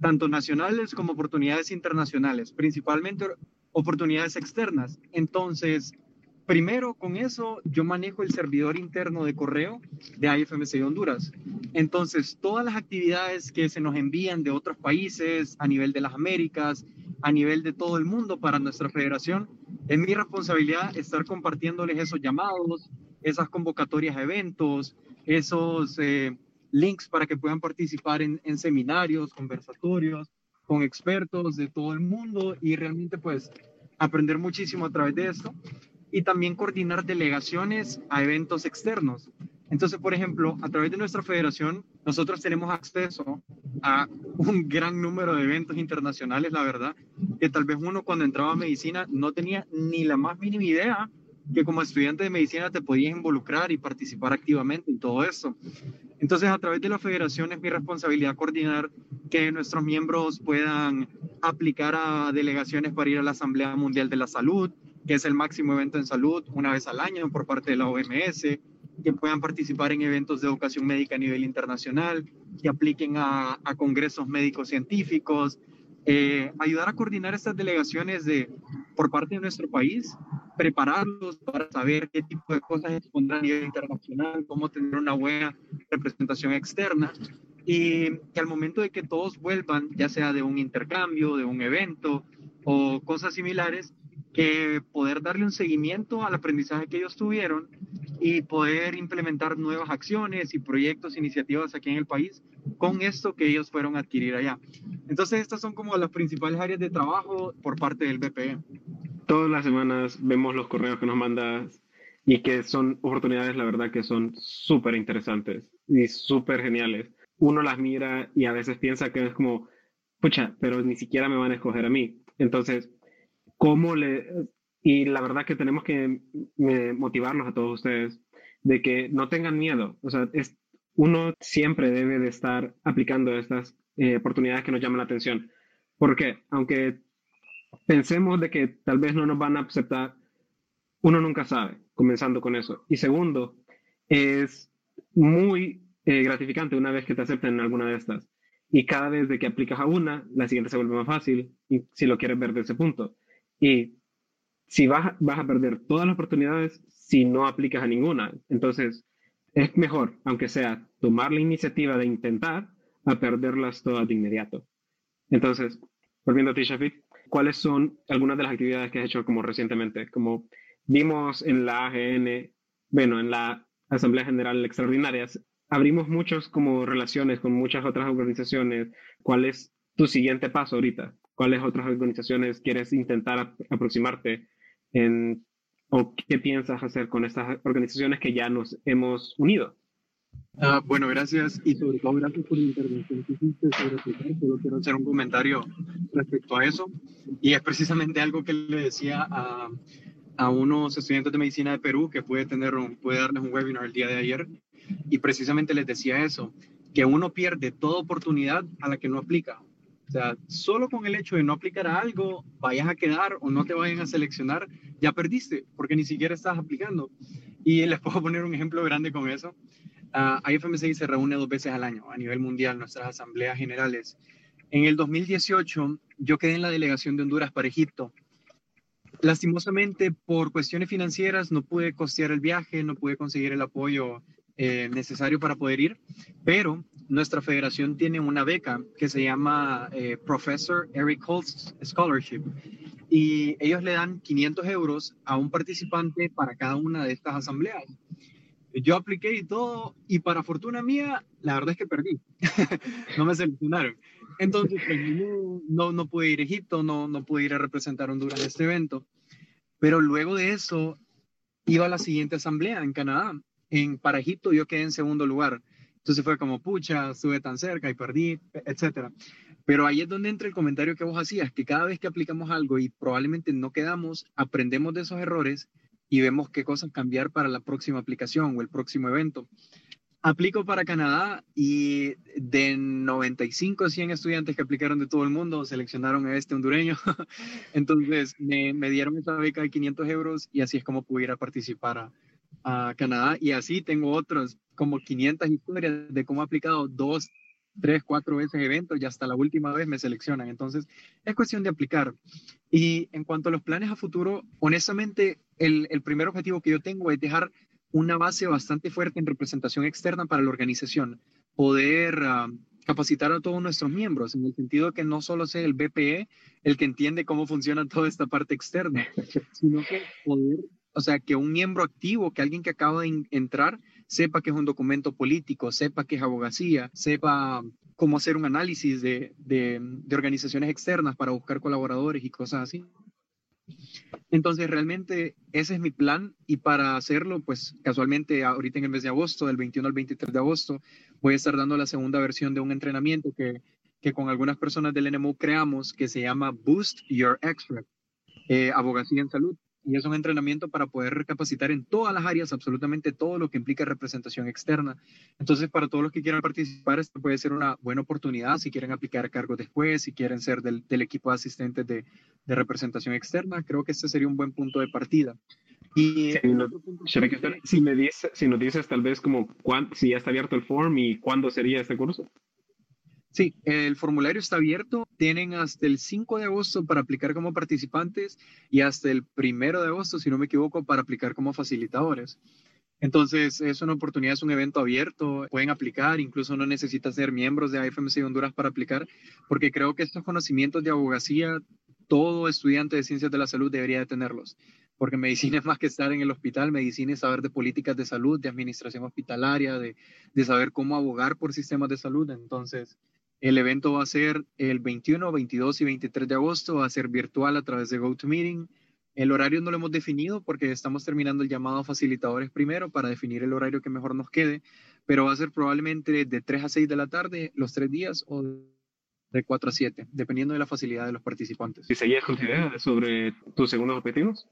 tanto nacionales como oportunidades internacionales, principalmente oportunidades externas. Entonces, Primero, con eso yo manejo el servidor interno de correo de IFMC de Honduras. Entonces, todas las actividades que se nos envían de otros países, a nivel de las Américas, a nivel de todo el mundo para nuestra federación, es mi responsabilidad estar compartiéndoles esos llamados, esas convocatorias a eventos, esos eh, links para que puedan participar en, en seminarios, conversatorios con expertos de todo el mundo y realmente pues aprender muchísimo a través de esto y también coordinar delegaciones a eventos externos. Entonces, por ejemplo, a través de nuestra federación, nosotros tenemos acceso a un gran número de eventos internacionales, la verdad, que tal vez uno cuando entraba a medicina no tenía ni la más mínima idea que como estudiante de medicina te podías involucrar y participar activamente en todo eso. Entonces, a través de la federación es mi responsabilidad coordinar que nuestros miembros puedan aplicar a delegaciones para ir a la Asamblea Mundial de la Salud, que es el máximo evento en salud una vez al año por parte de la OMS, que puedan participar en eventos de educación médica a nivel internacional, que apliquen a, congresos médicos científicos, eh, ayudar a coordinar estas delegaciones de, por parte de nuestro país, prepararlos para saber qué tipo de cosas expondrán a nivel internacional, cómo tener una buena representación externa y que al momento de que todos vuelvan, ya sea de un intercambio, de un evento o cosas similares, que poder darle un seguimiento al aprendizaje que ellos tuvieron y poder implementar nuevas acciones y proyectos, iniciativas aquí en el país con esto que ellos fueron a adquirir allá. Entonces, estas son como las principales áreas de trabajo por parte del BPE. Todas las semanas vemos los correos que nos mandas y que son oportunidades, la verdad, que son súper interesantes y súper geniales. Uno las mira y a veces piensa que es como, pucha, pero ni siquiera me van a escoger a mí. Entonces, cómo le... Y la verdad que tenemos que eh, motivarlos a todos ustedes de que no tengan miedo. O sea, es, uno siempre debe de estar aplicando estas eh, oportunidades que nos llaman la atención. Porque aunque pensemos de que tal vez no nos van a aceptar, uno nunca sabe, comenzando con eso. Y segundo, es muy eh, gratificante una vez que te acepten en alguna de estas. Y cada vez de que aplicas a una, la siguiente se vuelve más fácil, y si lo quieres ver de ese punto. Y si vas, a perder todas las oportunidades si no aplicas a ninguna. Entonces, es mejor, aunque sea, tomar la iniciativa de intentar a perderlas todas de inmediato. Entonces, volviendo a ti, ¿cuáles son algunas de las actividades que has hecho como recientemente? Como vimos en la AGN, bueno, en la Asamblea General Extraordinaria, abrimos muchos como relaciones con muchas otras organizaciones. ¿Cuál es tu siguiente paso ahorita? ¿Cuáles otras organizaciones quieres intentar aproximarte en, o qué piensas hacer con estas organizaciones que ya nos hemos unido? Ah, bueno, gracias y sobre todo gracias por la intervención que hiciste sobre Solo quiero hacer un comentario respecto a eso y es precisamente algo que le decía a, a unos estudiantes de medicina de Perú que puede, tener un, puede darles un webinar el día de ayer y precisamente les decía eso, que uno pierde toda oportunidad a la que no aplica. O sea, solo con el hecho de no aplicar a algo, vayas a quedar o no te vayan a seleccionar, ya perdiste, porque ni siquiera estás aplicando. Y les puedo poner un ejemplo grande con eso. Uh, ah, IFMCI se reúne dos veces al año a nivel mundial, nuestras asambleas generales. En el 2018, yo quedé en la delegación de Honduras para Egipto. Lastimosamente, por cuestiones financieras, no pude costear el viaje, no pude conseguir el apoyo eh, necesario para poder ir, pero nuestra federación tiene una beca que se llama eh, Professor Eric Holtz Scholarship y ellos le dan 500 euros a un participante para cada una de estas asambleas. Yo apliqué y todo, y para fortuna mía, la verdad es que perdí. no me seleccionaron. Entonces, pues, no, no pude ir a Egipto, no, no pude ir a representar Honduras en este evento. Pero luego de eso, iba a la siguiente asamblea en Canadá. En, para Egipto yo quedé en segundo lugar. Entonces fue como, pucha, estuve tan cerca y perdí, etcétera. Pero ahí es donde entra el comentario que vos hacías, que cada vez que aplicamos algo y probablemente no quedamos, aprendemos de esos errores y vemos qué cosas cambiar para la próxima aplicación o el próximo evento. Aplico para Canadá y de 95 a 100 estudiantes que aplicaron de todo el mundo, seleccionaron a este hondureño. Entonces me, me, dieron esa beca de 500 euros y así es como pudiera participar a, a Canadá. Y así tengo otros, como 500 historias de cómo he aplicado dos, tres, cuatro veces eventos y hasta la última vez me seleccionan. Entonces, es cuestión de aplicar. Y en cuanto a los planes a futuro, honestamente, el, el primer objetivo que yo tengo es dejar una base bastante fuerte en representación externa para la organización, poder ah, capacitar a todos nuestros miembros, en el sentido que no solo sea el BPE el que entiende cómo funciona toda esta parte externa, sino que poder, o sea, que un miembro activo, que alguien que acaba de entrar, sepa que es un documento político, sepa que es abogacía, sepa cómo hacer un análisis de, de, organizaciones externas para buscar colaboradores y cosas así. Entonces, realmente ese es mi plan y para hacerlo, pues casualmente ahorita en el mes de agosto, del 21 al 23 de agosto, voy a estar dando la segunda versión de un entrenamiento que, que con algunas personas del NMO creamos que se llama Boost Your Extract, eh, abogacía en salud y es un entrenamiento para poder recapacitar en todas las áreas, absolutamente todo lo que implica representación externa. Entonces, para todos los que quieran participar, esto puede ser una buena oportunidad si quieren aplicar cargos después, si quieren ser del, del equipo de asistentes de, de, representación externa, creo que este sería un buen punto de partida. Y si, me dice, si nos dices tal vez como si ya está abierto el form y cuándo sería este curso. Sí, el formulario está abierto. Tienen hasta el 5 de agosto para aplicar como participantes y hasta el 1 de agosto, si no me equivoco, para aplicar como facilitadores. Entonces, es una oportunidad, es un evento abierto, pueden aplicar, incluso no necesitan ser miembros de AFMC Honduras para aplicar, porque creo que estos conocimientos de abogacía, todo estudiante de ciencias de la salud debería de tenerlos, porque medicina es más que estar en el hospital, medicina es saber de políticas de salud, de administración hospitalaria, de, de saber cómo abogar por sistemas de salud. Entonces, el evento va a ser el 21, 22 y 23 de agosto, va a ser virtual a través de GoToMeeting. El horario no lo hemos definido porque estamos terminando el llamado a facilitadores primero para definir el horario que mejor nos quede, pero va a ser probablemente de 3 a 6 de la tarde los tres días o de 4 a 7, dependiendo de la facilidad de los participantes. ¿Y seguías con tu sobre tus segundos objetivos?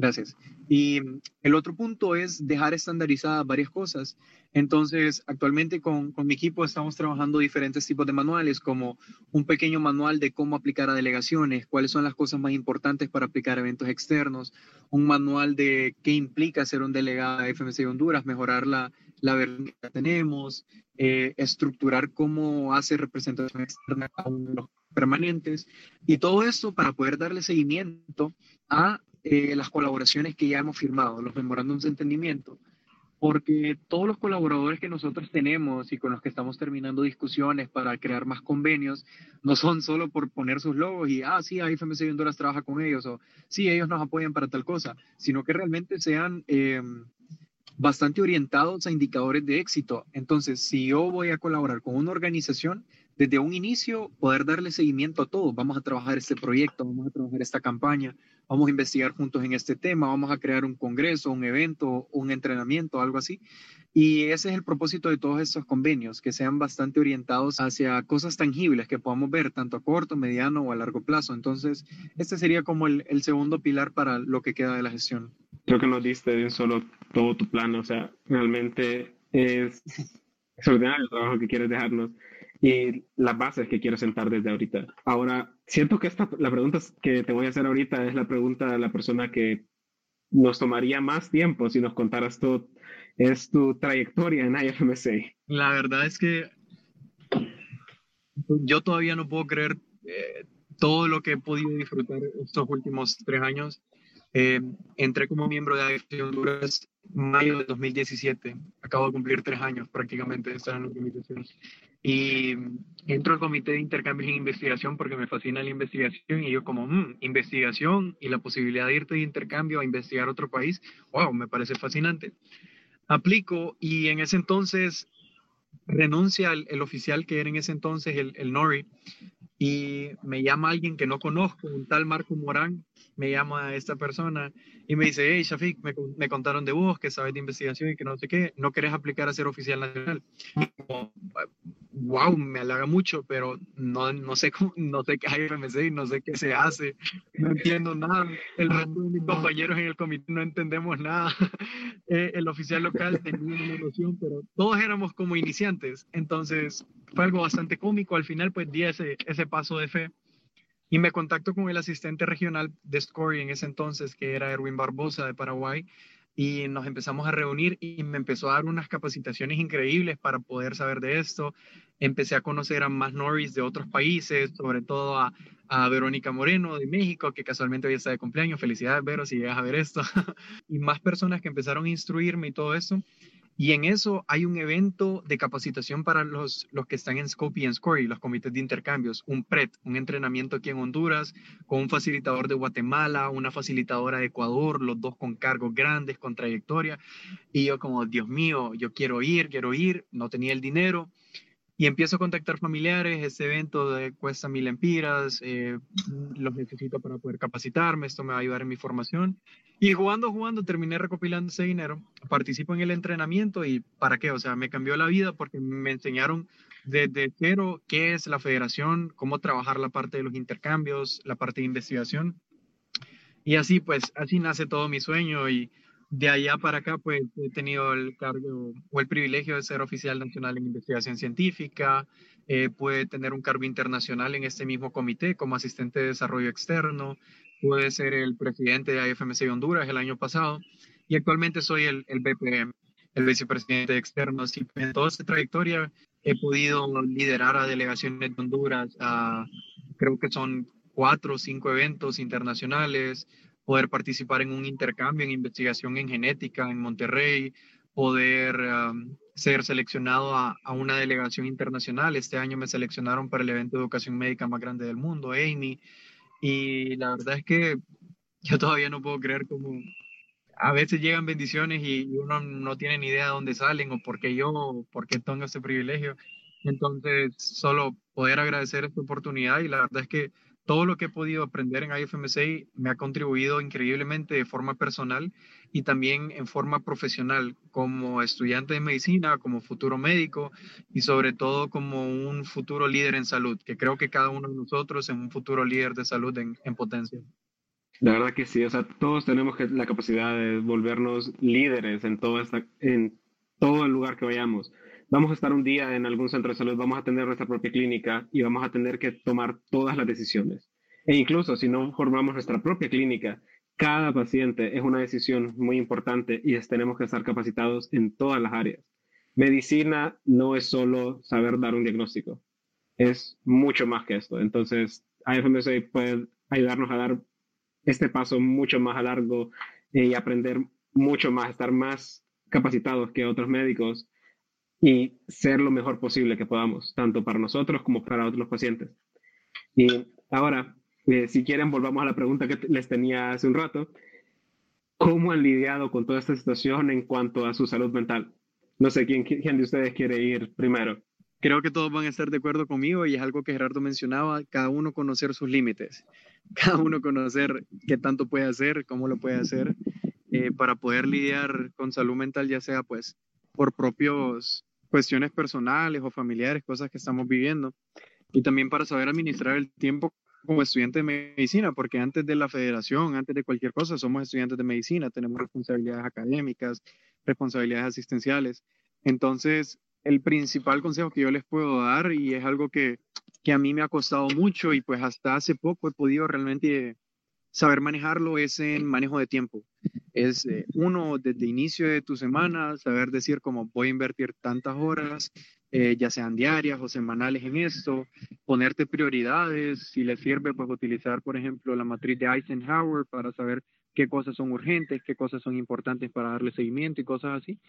Gracias. Y el otro punto es dejar estandarizadas varias cosas. Entonces, actualmente con, con, mi equipo estamos trabajando diferentes tipos de manuales, como un pequeño manual de cómo aplicar a delegaciones, cuáles son las cosas más importantes para aplicar eventos externos, un manual de qué implica ser un delegado de FMC Honduras, mejorar la, la versión que tenemos, eh, estructurar cómo hace representación externa a los permanentes, y todo eso para poder darle seguimiento a las colaboraciones que ya hemos firmado, los memorándums de entendimiento, porque todos los colaboradores que nosotros tenemos y con los que estamos terminando discusiones para crear más convenios, no son solo por poner sus logos y, ah, sí, FMC Honduras trabaja con ellos, o sí, ellos nos apoyan para tal cosa, sino que realmente sean eh, bastante orientados a indicadores de éxito. Entonces, si yo voy a colaborar con una organización, desde un inicio poder darle seguimiento a todo. Vamos a trabajar este proyecto, vamos a trabajar esta campaña, vamos a investigar juntos en este tema, vamos a crear un congreso, un evento, un entrenamiento, algo así. Y ese es el propósito de todos estos convenios, que sean bastante orientados hacia cosas tangibles que podamos ver tanto a corto, mediano o a largo plazo. Entonces, este sería como el, el segundo pilar para lo que queda de la gestión. Creo que nos diste de solo todo tu plan, o sea, realmente es extraordinario el trabajo que quieres dejarnos y las bases que quiero sentar desde ahorita. Ahora, siento que esta, la pregunta que te voy a hacer ahorita es la pregunta de la persona que nos tomaría más tiempo si nos contaras tú, es tu trayectoria en IFMC. La verdad es que yo todavía no puedo creer eh, todo lo que he podido disfrutar estos últimos tres años. Eh, entré como miembro de AFP Honduras en mayo de 2017. Acabo de cumplir tres años prácticamente de estar en la organización. Y entro al comité de intercambios en investigación porque me fascina la investigación y yo como, mmm, investigación y la posibilidad de irte de intercambio a investigar otro país, wow, me parece fascinante. Aplico y en ese entonces renuncia el, oficial que era en ese entonces el, el Nori y me llama alguien que no conozco, un tal Marco Morán, me llama esta persona y me dice, hey Shafik, me, me, contaron de vos, que sabes de investigación y que no sé qué, no querés aplicar a ser oficial nacional. wow, me halaga mucho, pero no, no sé cómo, no sé qué hay FMC, no sé qué se hace, no entiendo nada. El resto de mis compañeros en el comité no entendemos nada. Eh, el oficial local tenía una noción, pero todos éramos como iniciantes, entonces fue algo bastante cómico. Al final, pues di ese paso de fe y me contacto con el asistente regional de SCORY en ese entonces, que era Erwin Barbosa de Paraguay, y nos empezamos a reunir y me empezó a dar unas capacitaciones increíbles para poder saber de esto. Empecé a conocer a más Norris de otros países, sobre todo a, a Verónica Moreno de México, que casualmente hoy está de cumpleaños. Felicidades, Vero, si llegas a ver esto. y más personas que empezaron a instruirme y todo eso. Y en eso hay un evento de capacitación para los, los que están en Scope y en SCORY, los comités de intercambios, un PRET, un entrenamiento aquí en Honduras, con un facilitador de Guatemala, una facilitadora de Ecuador, los dos con cargos grandes, con trayectoria. Y yo como, Dios mío, yo quiero ir, quiero ir, no tenía el dinero. Y empiezo a contactar familiares, este evento de cuesta mil empiras, eh, los necesito para poder capacitarme, esto me va a ayudar en mi formación. Y jugando, jugando, terminé recopilando ese dinero, participo en el entrenamiento y ¿para qué? O sea, me cambió la vida porque me enseñaron desde cero qué es la federación, cómo trabajar la parte de los intercambios, la parte de investigación. Y así, pues, así nace todo mi sueño y de allá para acá, pues, he tenido el cargo o el privilegio de ser oficial nacional en investigación científica, eh, pude tener un cargo internacional en este mismo comité como asistente de desarrollo externo, pude ser el presidente de AFMC Honduras el año pasado y actualmente soy el, el BPM, el vicepresidente externo. Así en toda esta trayectoria he podido liderar a delegaciones de Honduras, a, creo que son cuatro o cinco eventos internacionales, poder participar en un intercambio en investigación en genética en Monterrey, poder um, ser seleccionado a, a, una delegación internacional. Este año me seleccionaron para el evento de educación médica más grande del mundo, AMI. Y la verdad es que yo todavía no puedo creer cómo a veces llegan bendiciones y uno no tiene ni idea de dónde salen o por qué yo, por qué tengo este privilegio. Entonces, solo poder agradecer esta oportunidad y la verdad es que todo lo que he podido aprender en IFMC me ha contribuido increíblemente de forma personal y también en forma profesional como estudiante de medicina, como futuro médico y sobre todo como un futuro líder en salud, que creo que cada uno de nosotros es un futuro líder de salud en, en potencia. La verdad que sí, o sea, todos tenemos la capacidad de volvernos líderes en todo el lugar que vayamos. Vamos a estar un día en algún centro de salud, vamos a tener nuestra propia clínica y vamos a tener que tomar todas las decisiones. E incluso si no formamos nuestra propia clínica, cada paciente es una decisión muy importante y tenemos que estar capacitados en todas las áreas. Medicina no es solo saber dar un diagnóstico, es mucho más que esto. Entonces, AFMC puede ayudarnos a dar este paso mucho más a largo y aprender mucho más, estar más capacitados que otros médicos y ser lo mejor posible que podamos, tanto para nosotros como para otros pacientes. Y ahora, eh, si quieren, volvamos a la pregunta que les tenía hace un rato. ¿Cómo han lidiado con toda esta situación en cuanto a su salud mental? No sé, ¿quién, quién de ustedes quiere ir primero? Creo que todos van a estar de acuerdo conmigo y es algo que Gerardo mencionaba, cada uno conocer sus límites, cada uno conocer qué tanto puede hacer, cómo lo puede hacer, eh, para poder lidiar con salud mental, ya sea pues por propios cuestiones personales o familiares, cosas que estamos viviendo, y también para saber administrar el tiempo como estudiante de medicina, porque antes de la federación, antes de cualquier cosa, somos estudiantes de medicina, tenemos responsabilidades académicas, responsabilidades asistenciales. Entonces, el principal consejo que yo les puedo dar, y es algo que, que a mí me ha costado mucho y pues hasta hace poco he podido realmente saber manejarlo, es en manejo de tiempo. Es eh, uno, desde inicio de tu semana, saber decir cómo voy a invertir tantas horas eh, ya sean diarias o semanales en esto, ponerte prioridades, si les sirve, pues utilizar, por ejemplo, la matriz de Eisenhower para saber qué cosas son urgentes, qué cosas son importantes para darle seguimiento y cosas así.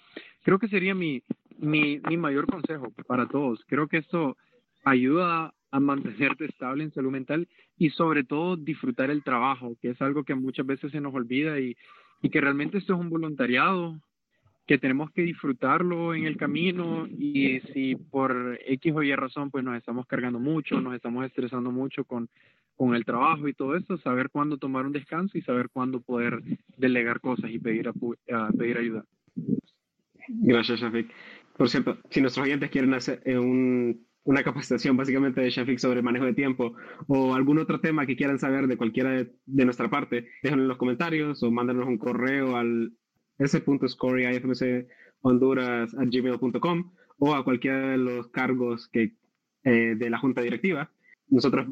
Creo que sería mi, mi, mi mayor consejo para todos. Creo que esto ayuda a mantenerte estable en salud mental y sobre todo disfrutar el trabajo, que es algo que muchas veces se nos olvida y, y que realmente esto es un voluntariado, que tenemos que disfrutarlo en el camino y si por X o Y razón pues nos estamos cargando mucho, nos estamos estresando mucho con, con el trabajo y todo eso, saber cuándo tomar un descanso y saber cuándo poder delegar cosas y pedir, a, pedir ayuda. Gracias, Shafik. Por cierto, si nuestros oyentes quieren hacer eh, un una capacitación básicamente de Shafik sobre manejo de tiempo o algún otro tema que quieran saber de cualquiera de, nuestra parte, déjenlo en los comentarios o mándanos un correo al s.scoryifmchonduras.gmail.com o a cualquiera de los cargos que, eh, de la junta directiva. Nosotros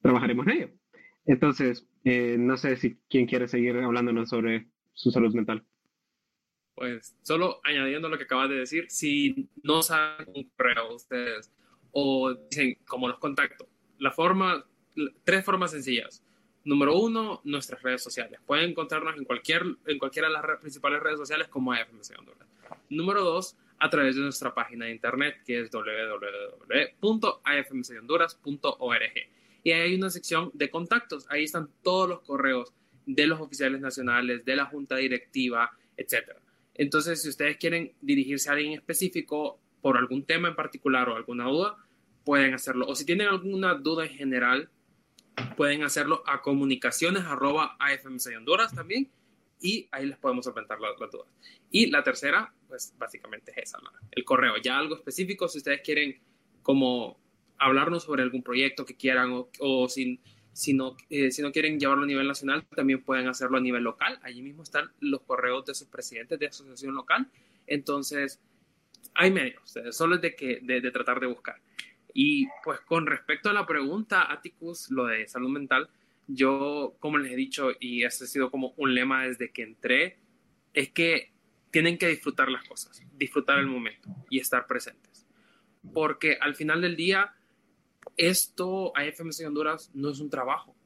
trabajaremos en ello. Entonces, eh, no sé si quién quiere seguir hablándonos sobre su salud mental. Pues solo añadiendo lo que acabas de decir, si no saben un correo ustedes o dicen como los contacto. La forma, tres formas sencillas. Número uno, nuestras redes sociales. Pueden encontrarnos en, cualquier, en cualquiera de las principales redes sociales como AFMC Honduras. Número dos, a través de nuestra página de internet que es www.afmchonduras.org. Y ahí hay una sección de contactos. Ahí están todos los correos de los oficiales nacionales, de la junta directiva, etc. Entonces, si ustedes quieren dirigirse a alguien específico, por algún tema en particular o alguna duda, pueden hacerlo. O si tienen alguna duda en general, pueden hacerlo a comunicaciones arroba Honduras también y ahí les podemos solventar las, dudas. Y la tercera, pues básicamente es esa, el correo. Ya algo específico, si ustedes quieren como hablarnos sobre algún proyecto que quieran o, no, eh, si no quieren llevarlo a nivel nacional, también pueden hacerlo a nivel local. Allí mismo están los correos de sus presidentes de asociación local. Entonces, hay medios, solo es de, que, de, tratar de buscar. Y pues con respecto a la pregunta, Atticus, lo de salud mental, yo, como les he dicho, y ese ha sido como un lema desde que entré, es que tienen que disfrutar las cosas, disfrutar el momento y estar presentes. Porque al final del día, esto a FMC Honduras no es un trabajo.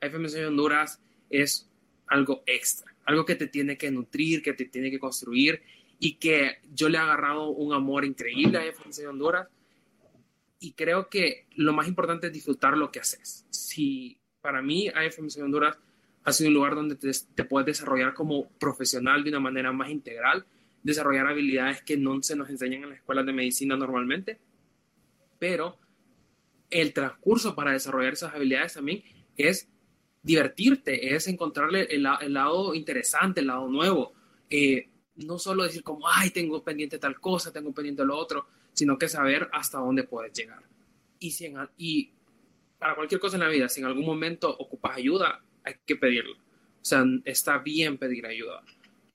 A FMC Honduras es algo extra, algo que te tiene que nutrir, que te tiene que construir y que yo le he agarrado un amor increíble a FMC Honduras y creo que lo más importante es disfrutar lo que haces. Si para mí AFMC Honduras ha sido un lugar donde te, puedes desarrollar como profesional de una manera más integral, desarrollar habilidades que no se nos enseñan en las escuelas de medicina normalmente, pero el transcurso para desarrollar esas habilidades también es divertirte, es encontrarle el, lado interesante, el lado nuevo. Eh, no solo decir como, ay, tengo pendiente tal cosa, tengo pendiente lo otro, sino que saber hasta dónde puedes llegar. Y, si y para cualquier cosa en la vida, si en algún momento ocupas ayuda, hay que pedirla. O sea, está bien pedir ayuda.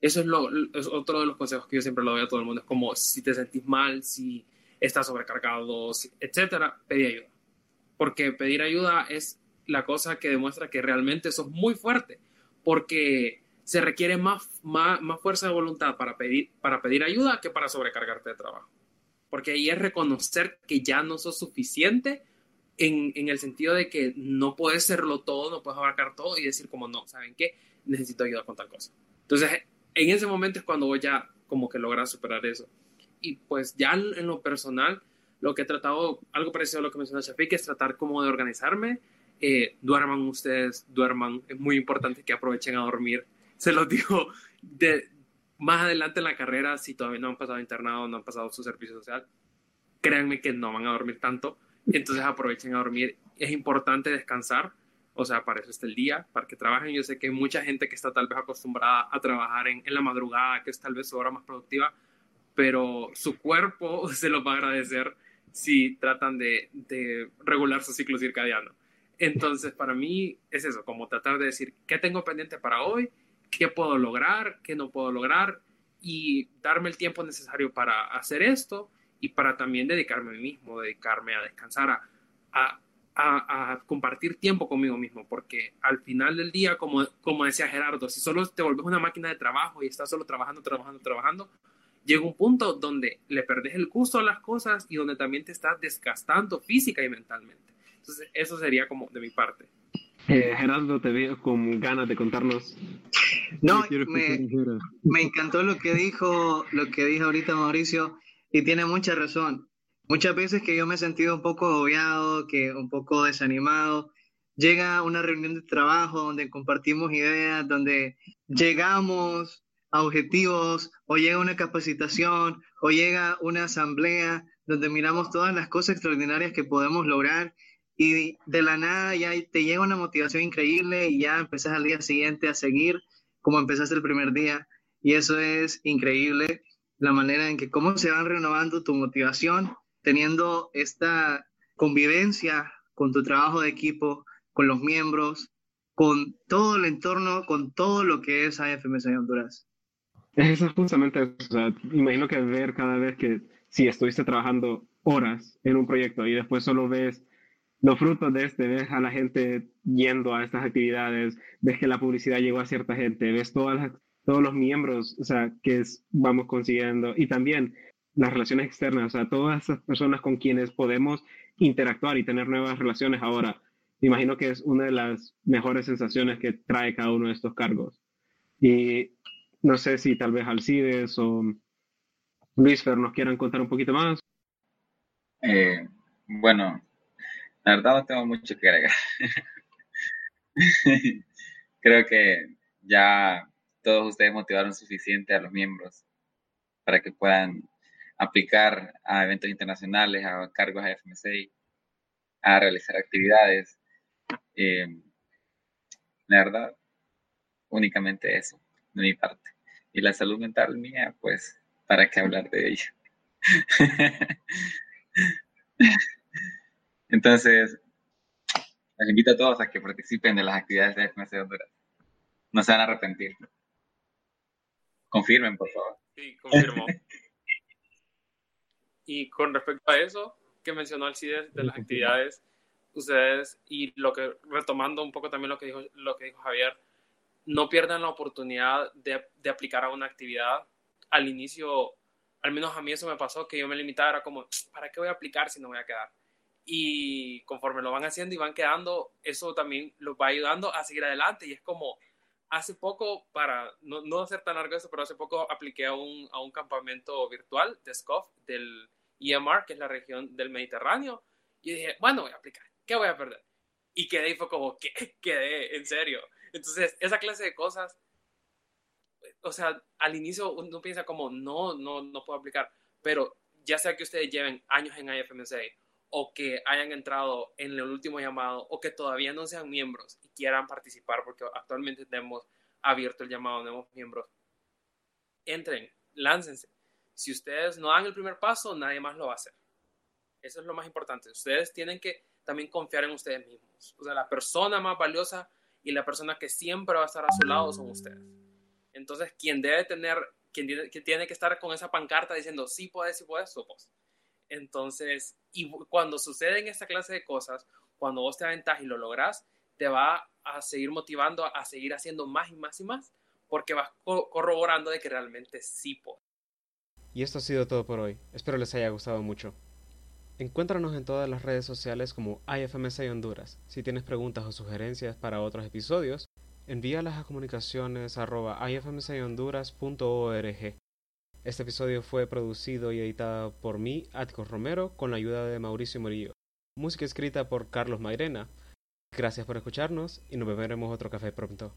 Eso es, lo, otro de los consejos que yo siempre le doy a todo el mundo. Es como si te sentís mal, si estás sobrecargado, etcétera, pedir ayuda. Porque pedir ayuda es la cosa que demuestra que realmente sos muy fuerte. Porque se requiere más, más, fuerza de voluntad para pedir, para pedir ayuda que para sobrecargarte de trabajo. Porque ahí es reconocer que ya no sos suficiente en, en, el sentido de que no puedes serlo todo, no puedes abarcar todo y decir como no, ¿saben qué? Necesito ayuda con tal cosa. Entonces, en ese momento es cuando voy ya como que logras superar eso. Y pues ya en lo personal, lo que he tratado, algo parecido a lo que mencionó Shafik, es tratar como de organizarme. Eh, duerman ustedes, duerman. Es muy importante que aprovechen a dormir se los digo de, más adelante en la carrera, si todavía no han pasado internado, no han pasado su servicio social, créanme que no van a dormir tanto, entonces aprovechen a dormir. Es importante descansar, o sea, para eso está el día, para que trabajen. Yo sé que hay mucha gente que está tal vez acostumbrada a trabajar en, la madrugada, que es tal vez su hora más productiva, pero su cuerpo se los va a agradecer si tratan de, de regular su ciclo circadiano. Entonces, para mí es eso, como tratar de decir, ¿qué tengo pendiente para hoy? Qué puedo lograr, qué no puedo lograr y darme el tiempo necesario para hacer esto y para también dedicarme a mí mismo, dedicarme a descansar, a, a, a, compartir tiempo conmigo mismo, porque al final del día, como, como decía Gerardo, si solo te volvés una máquina de trabajo y estás solo trabajando, trabajando, trabajando, llega un punto donde le perdes el gusto a las cosas y donde también te estás desgastando física y mentalmente. Entonces, eso sería como de mi parte. Eh, Gerardo, te veo con ganas de contarnos. No, me, me, encantó lo que dijo, lo que dijo ahorita Mauricio, y tiene mucha razón. Muchas veces que yo me he sentido un poco agobiado, que un poco desanimado, llega una reunión de trabajo donde compartimos ideas, donde llegamos a objetivos, o llega una capacitación, o llega una asamblea donde miramos todas las cosas extraordinarias que podemos lograr y de la nada ya te llega una motivación increíble y ya empezás al día siguiente a seguir como empezaste el primer día. Y eso es increíble, la manera en que cómo se van renovando tu motivación, teniendo esta convivencia con tu trabajo de equipo, con los miembros, con todo el entorno, con todo lo que es AFMC Honduras. Eso es justamente eso. Imagino que ver cada vez que si estuviste trabajando horas en un proyecto y después solo ves los frutos de este, ves a la gente yendo a estas actividades, ves que la publicidad llegó a cierta gente, ves todas todos los miembros o sea, que vamos consiguiendo y también las relaciones externas, o sea, todas esas personas con quienes podemos interactuar y tener nuevas relaciones ahora. Imagino que es una de las mejores sensaciones que trae cada uno de estos cargos. Y no sé si tal vez Alcides o Luis Fer nos quieran contar un poquito más. Eh, bueno, la verdad no tengo mucho que agregar. Creo que ya todos ustedes motivaron suficiente a los miembros para que puedan aplicar a eventos internacionales, a cargos a FMCI, a realizar actividades. Eh, la verdad, únicamente eso, de mi parte. Y la salud mental mía, pues, ¿para qué hablar de ello? Entonces, les invito a todos a que participen de las actividades de FMC Honduras. No se van a arrepentir. Confirmen, por favor. Sí, confirmo. y con respecto a eso que mencionó Alcides de las actividades, ustedes, y lo que, retomando un poco también lo que dijo, lo que dijo Javier, no pierdan la oportunidad de, de aplicar a una actividad. Al inicio, al menos a mí eso me pasó, que yo me limitaba, era como, ¿para qué voy a aplicar si no voy a quedar? Y conforme lo van haciendo y van quedando, eso también los va ayudando a seguir adelante y es como hace poco, para no, no hacer tan largo eso, pero hace poco apliqué a un, a un campamento virtual de SCOF del EMR, que es la región del Mediterráneo, y dije, bueno, voy a aplicar, ¿qué voy a perder? Y quedé y fue como, ¿qué? Quedé, en serio. Entonces, esa clase de cosas, o sea, al inicio uno piensa como, no, no, no puedo aplicar, pero ya sea que ustedes lleven años en IFMSA o que hayan entrado en el último llamado o que todavía no sean miembros y quieran participar, porque actualmente tenemos abierto el llamado nuevos miembros, entren, láncense. Si ustedes no dan el primer paso, nadie más lo va a hacer. Eso es lo más importante. Ustedes tienen que también confiar en ustedes mismos. O sea, la persona más valiosa y la persona que siempre va a estar a su lado son ustedes. Entonces, quien debe tener, quien tiene que estar con esa pancarta diciendo, sí puedes, sí puedes, somos. Entonces, y cuando suceden esta clase de cosas, cuando vos te aventas y lo logras, te va a seguir motivando a seguir haciendo más y más y más, porque vas corroborando de que realmente sí puedes. Y esto ha sido todo por hoy. Espero les haya gustado mucho. Encuéntranos en todas las redes sociales como IFMSA Honduras. Si tienes preguntas o sugerencias para otros episodios, envíalas a comunicaciones este episodio fue producido y editado por mí, Atco Romero, con la ayuda de Mauricio Murillo. Música escrita por Carlos Mairena. Gracias por escucharnos y nos beberemos otro café pronto.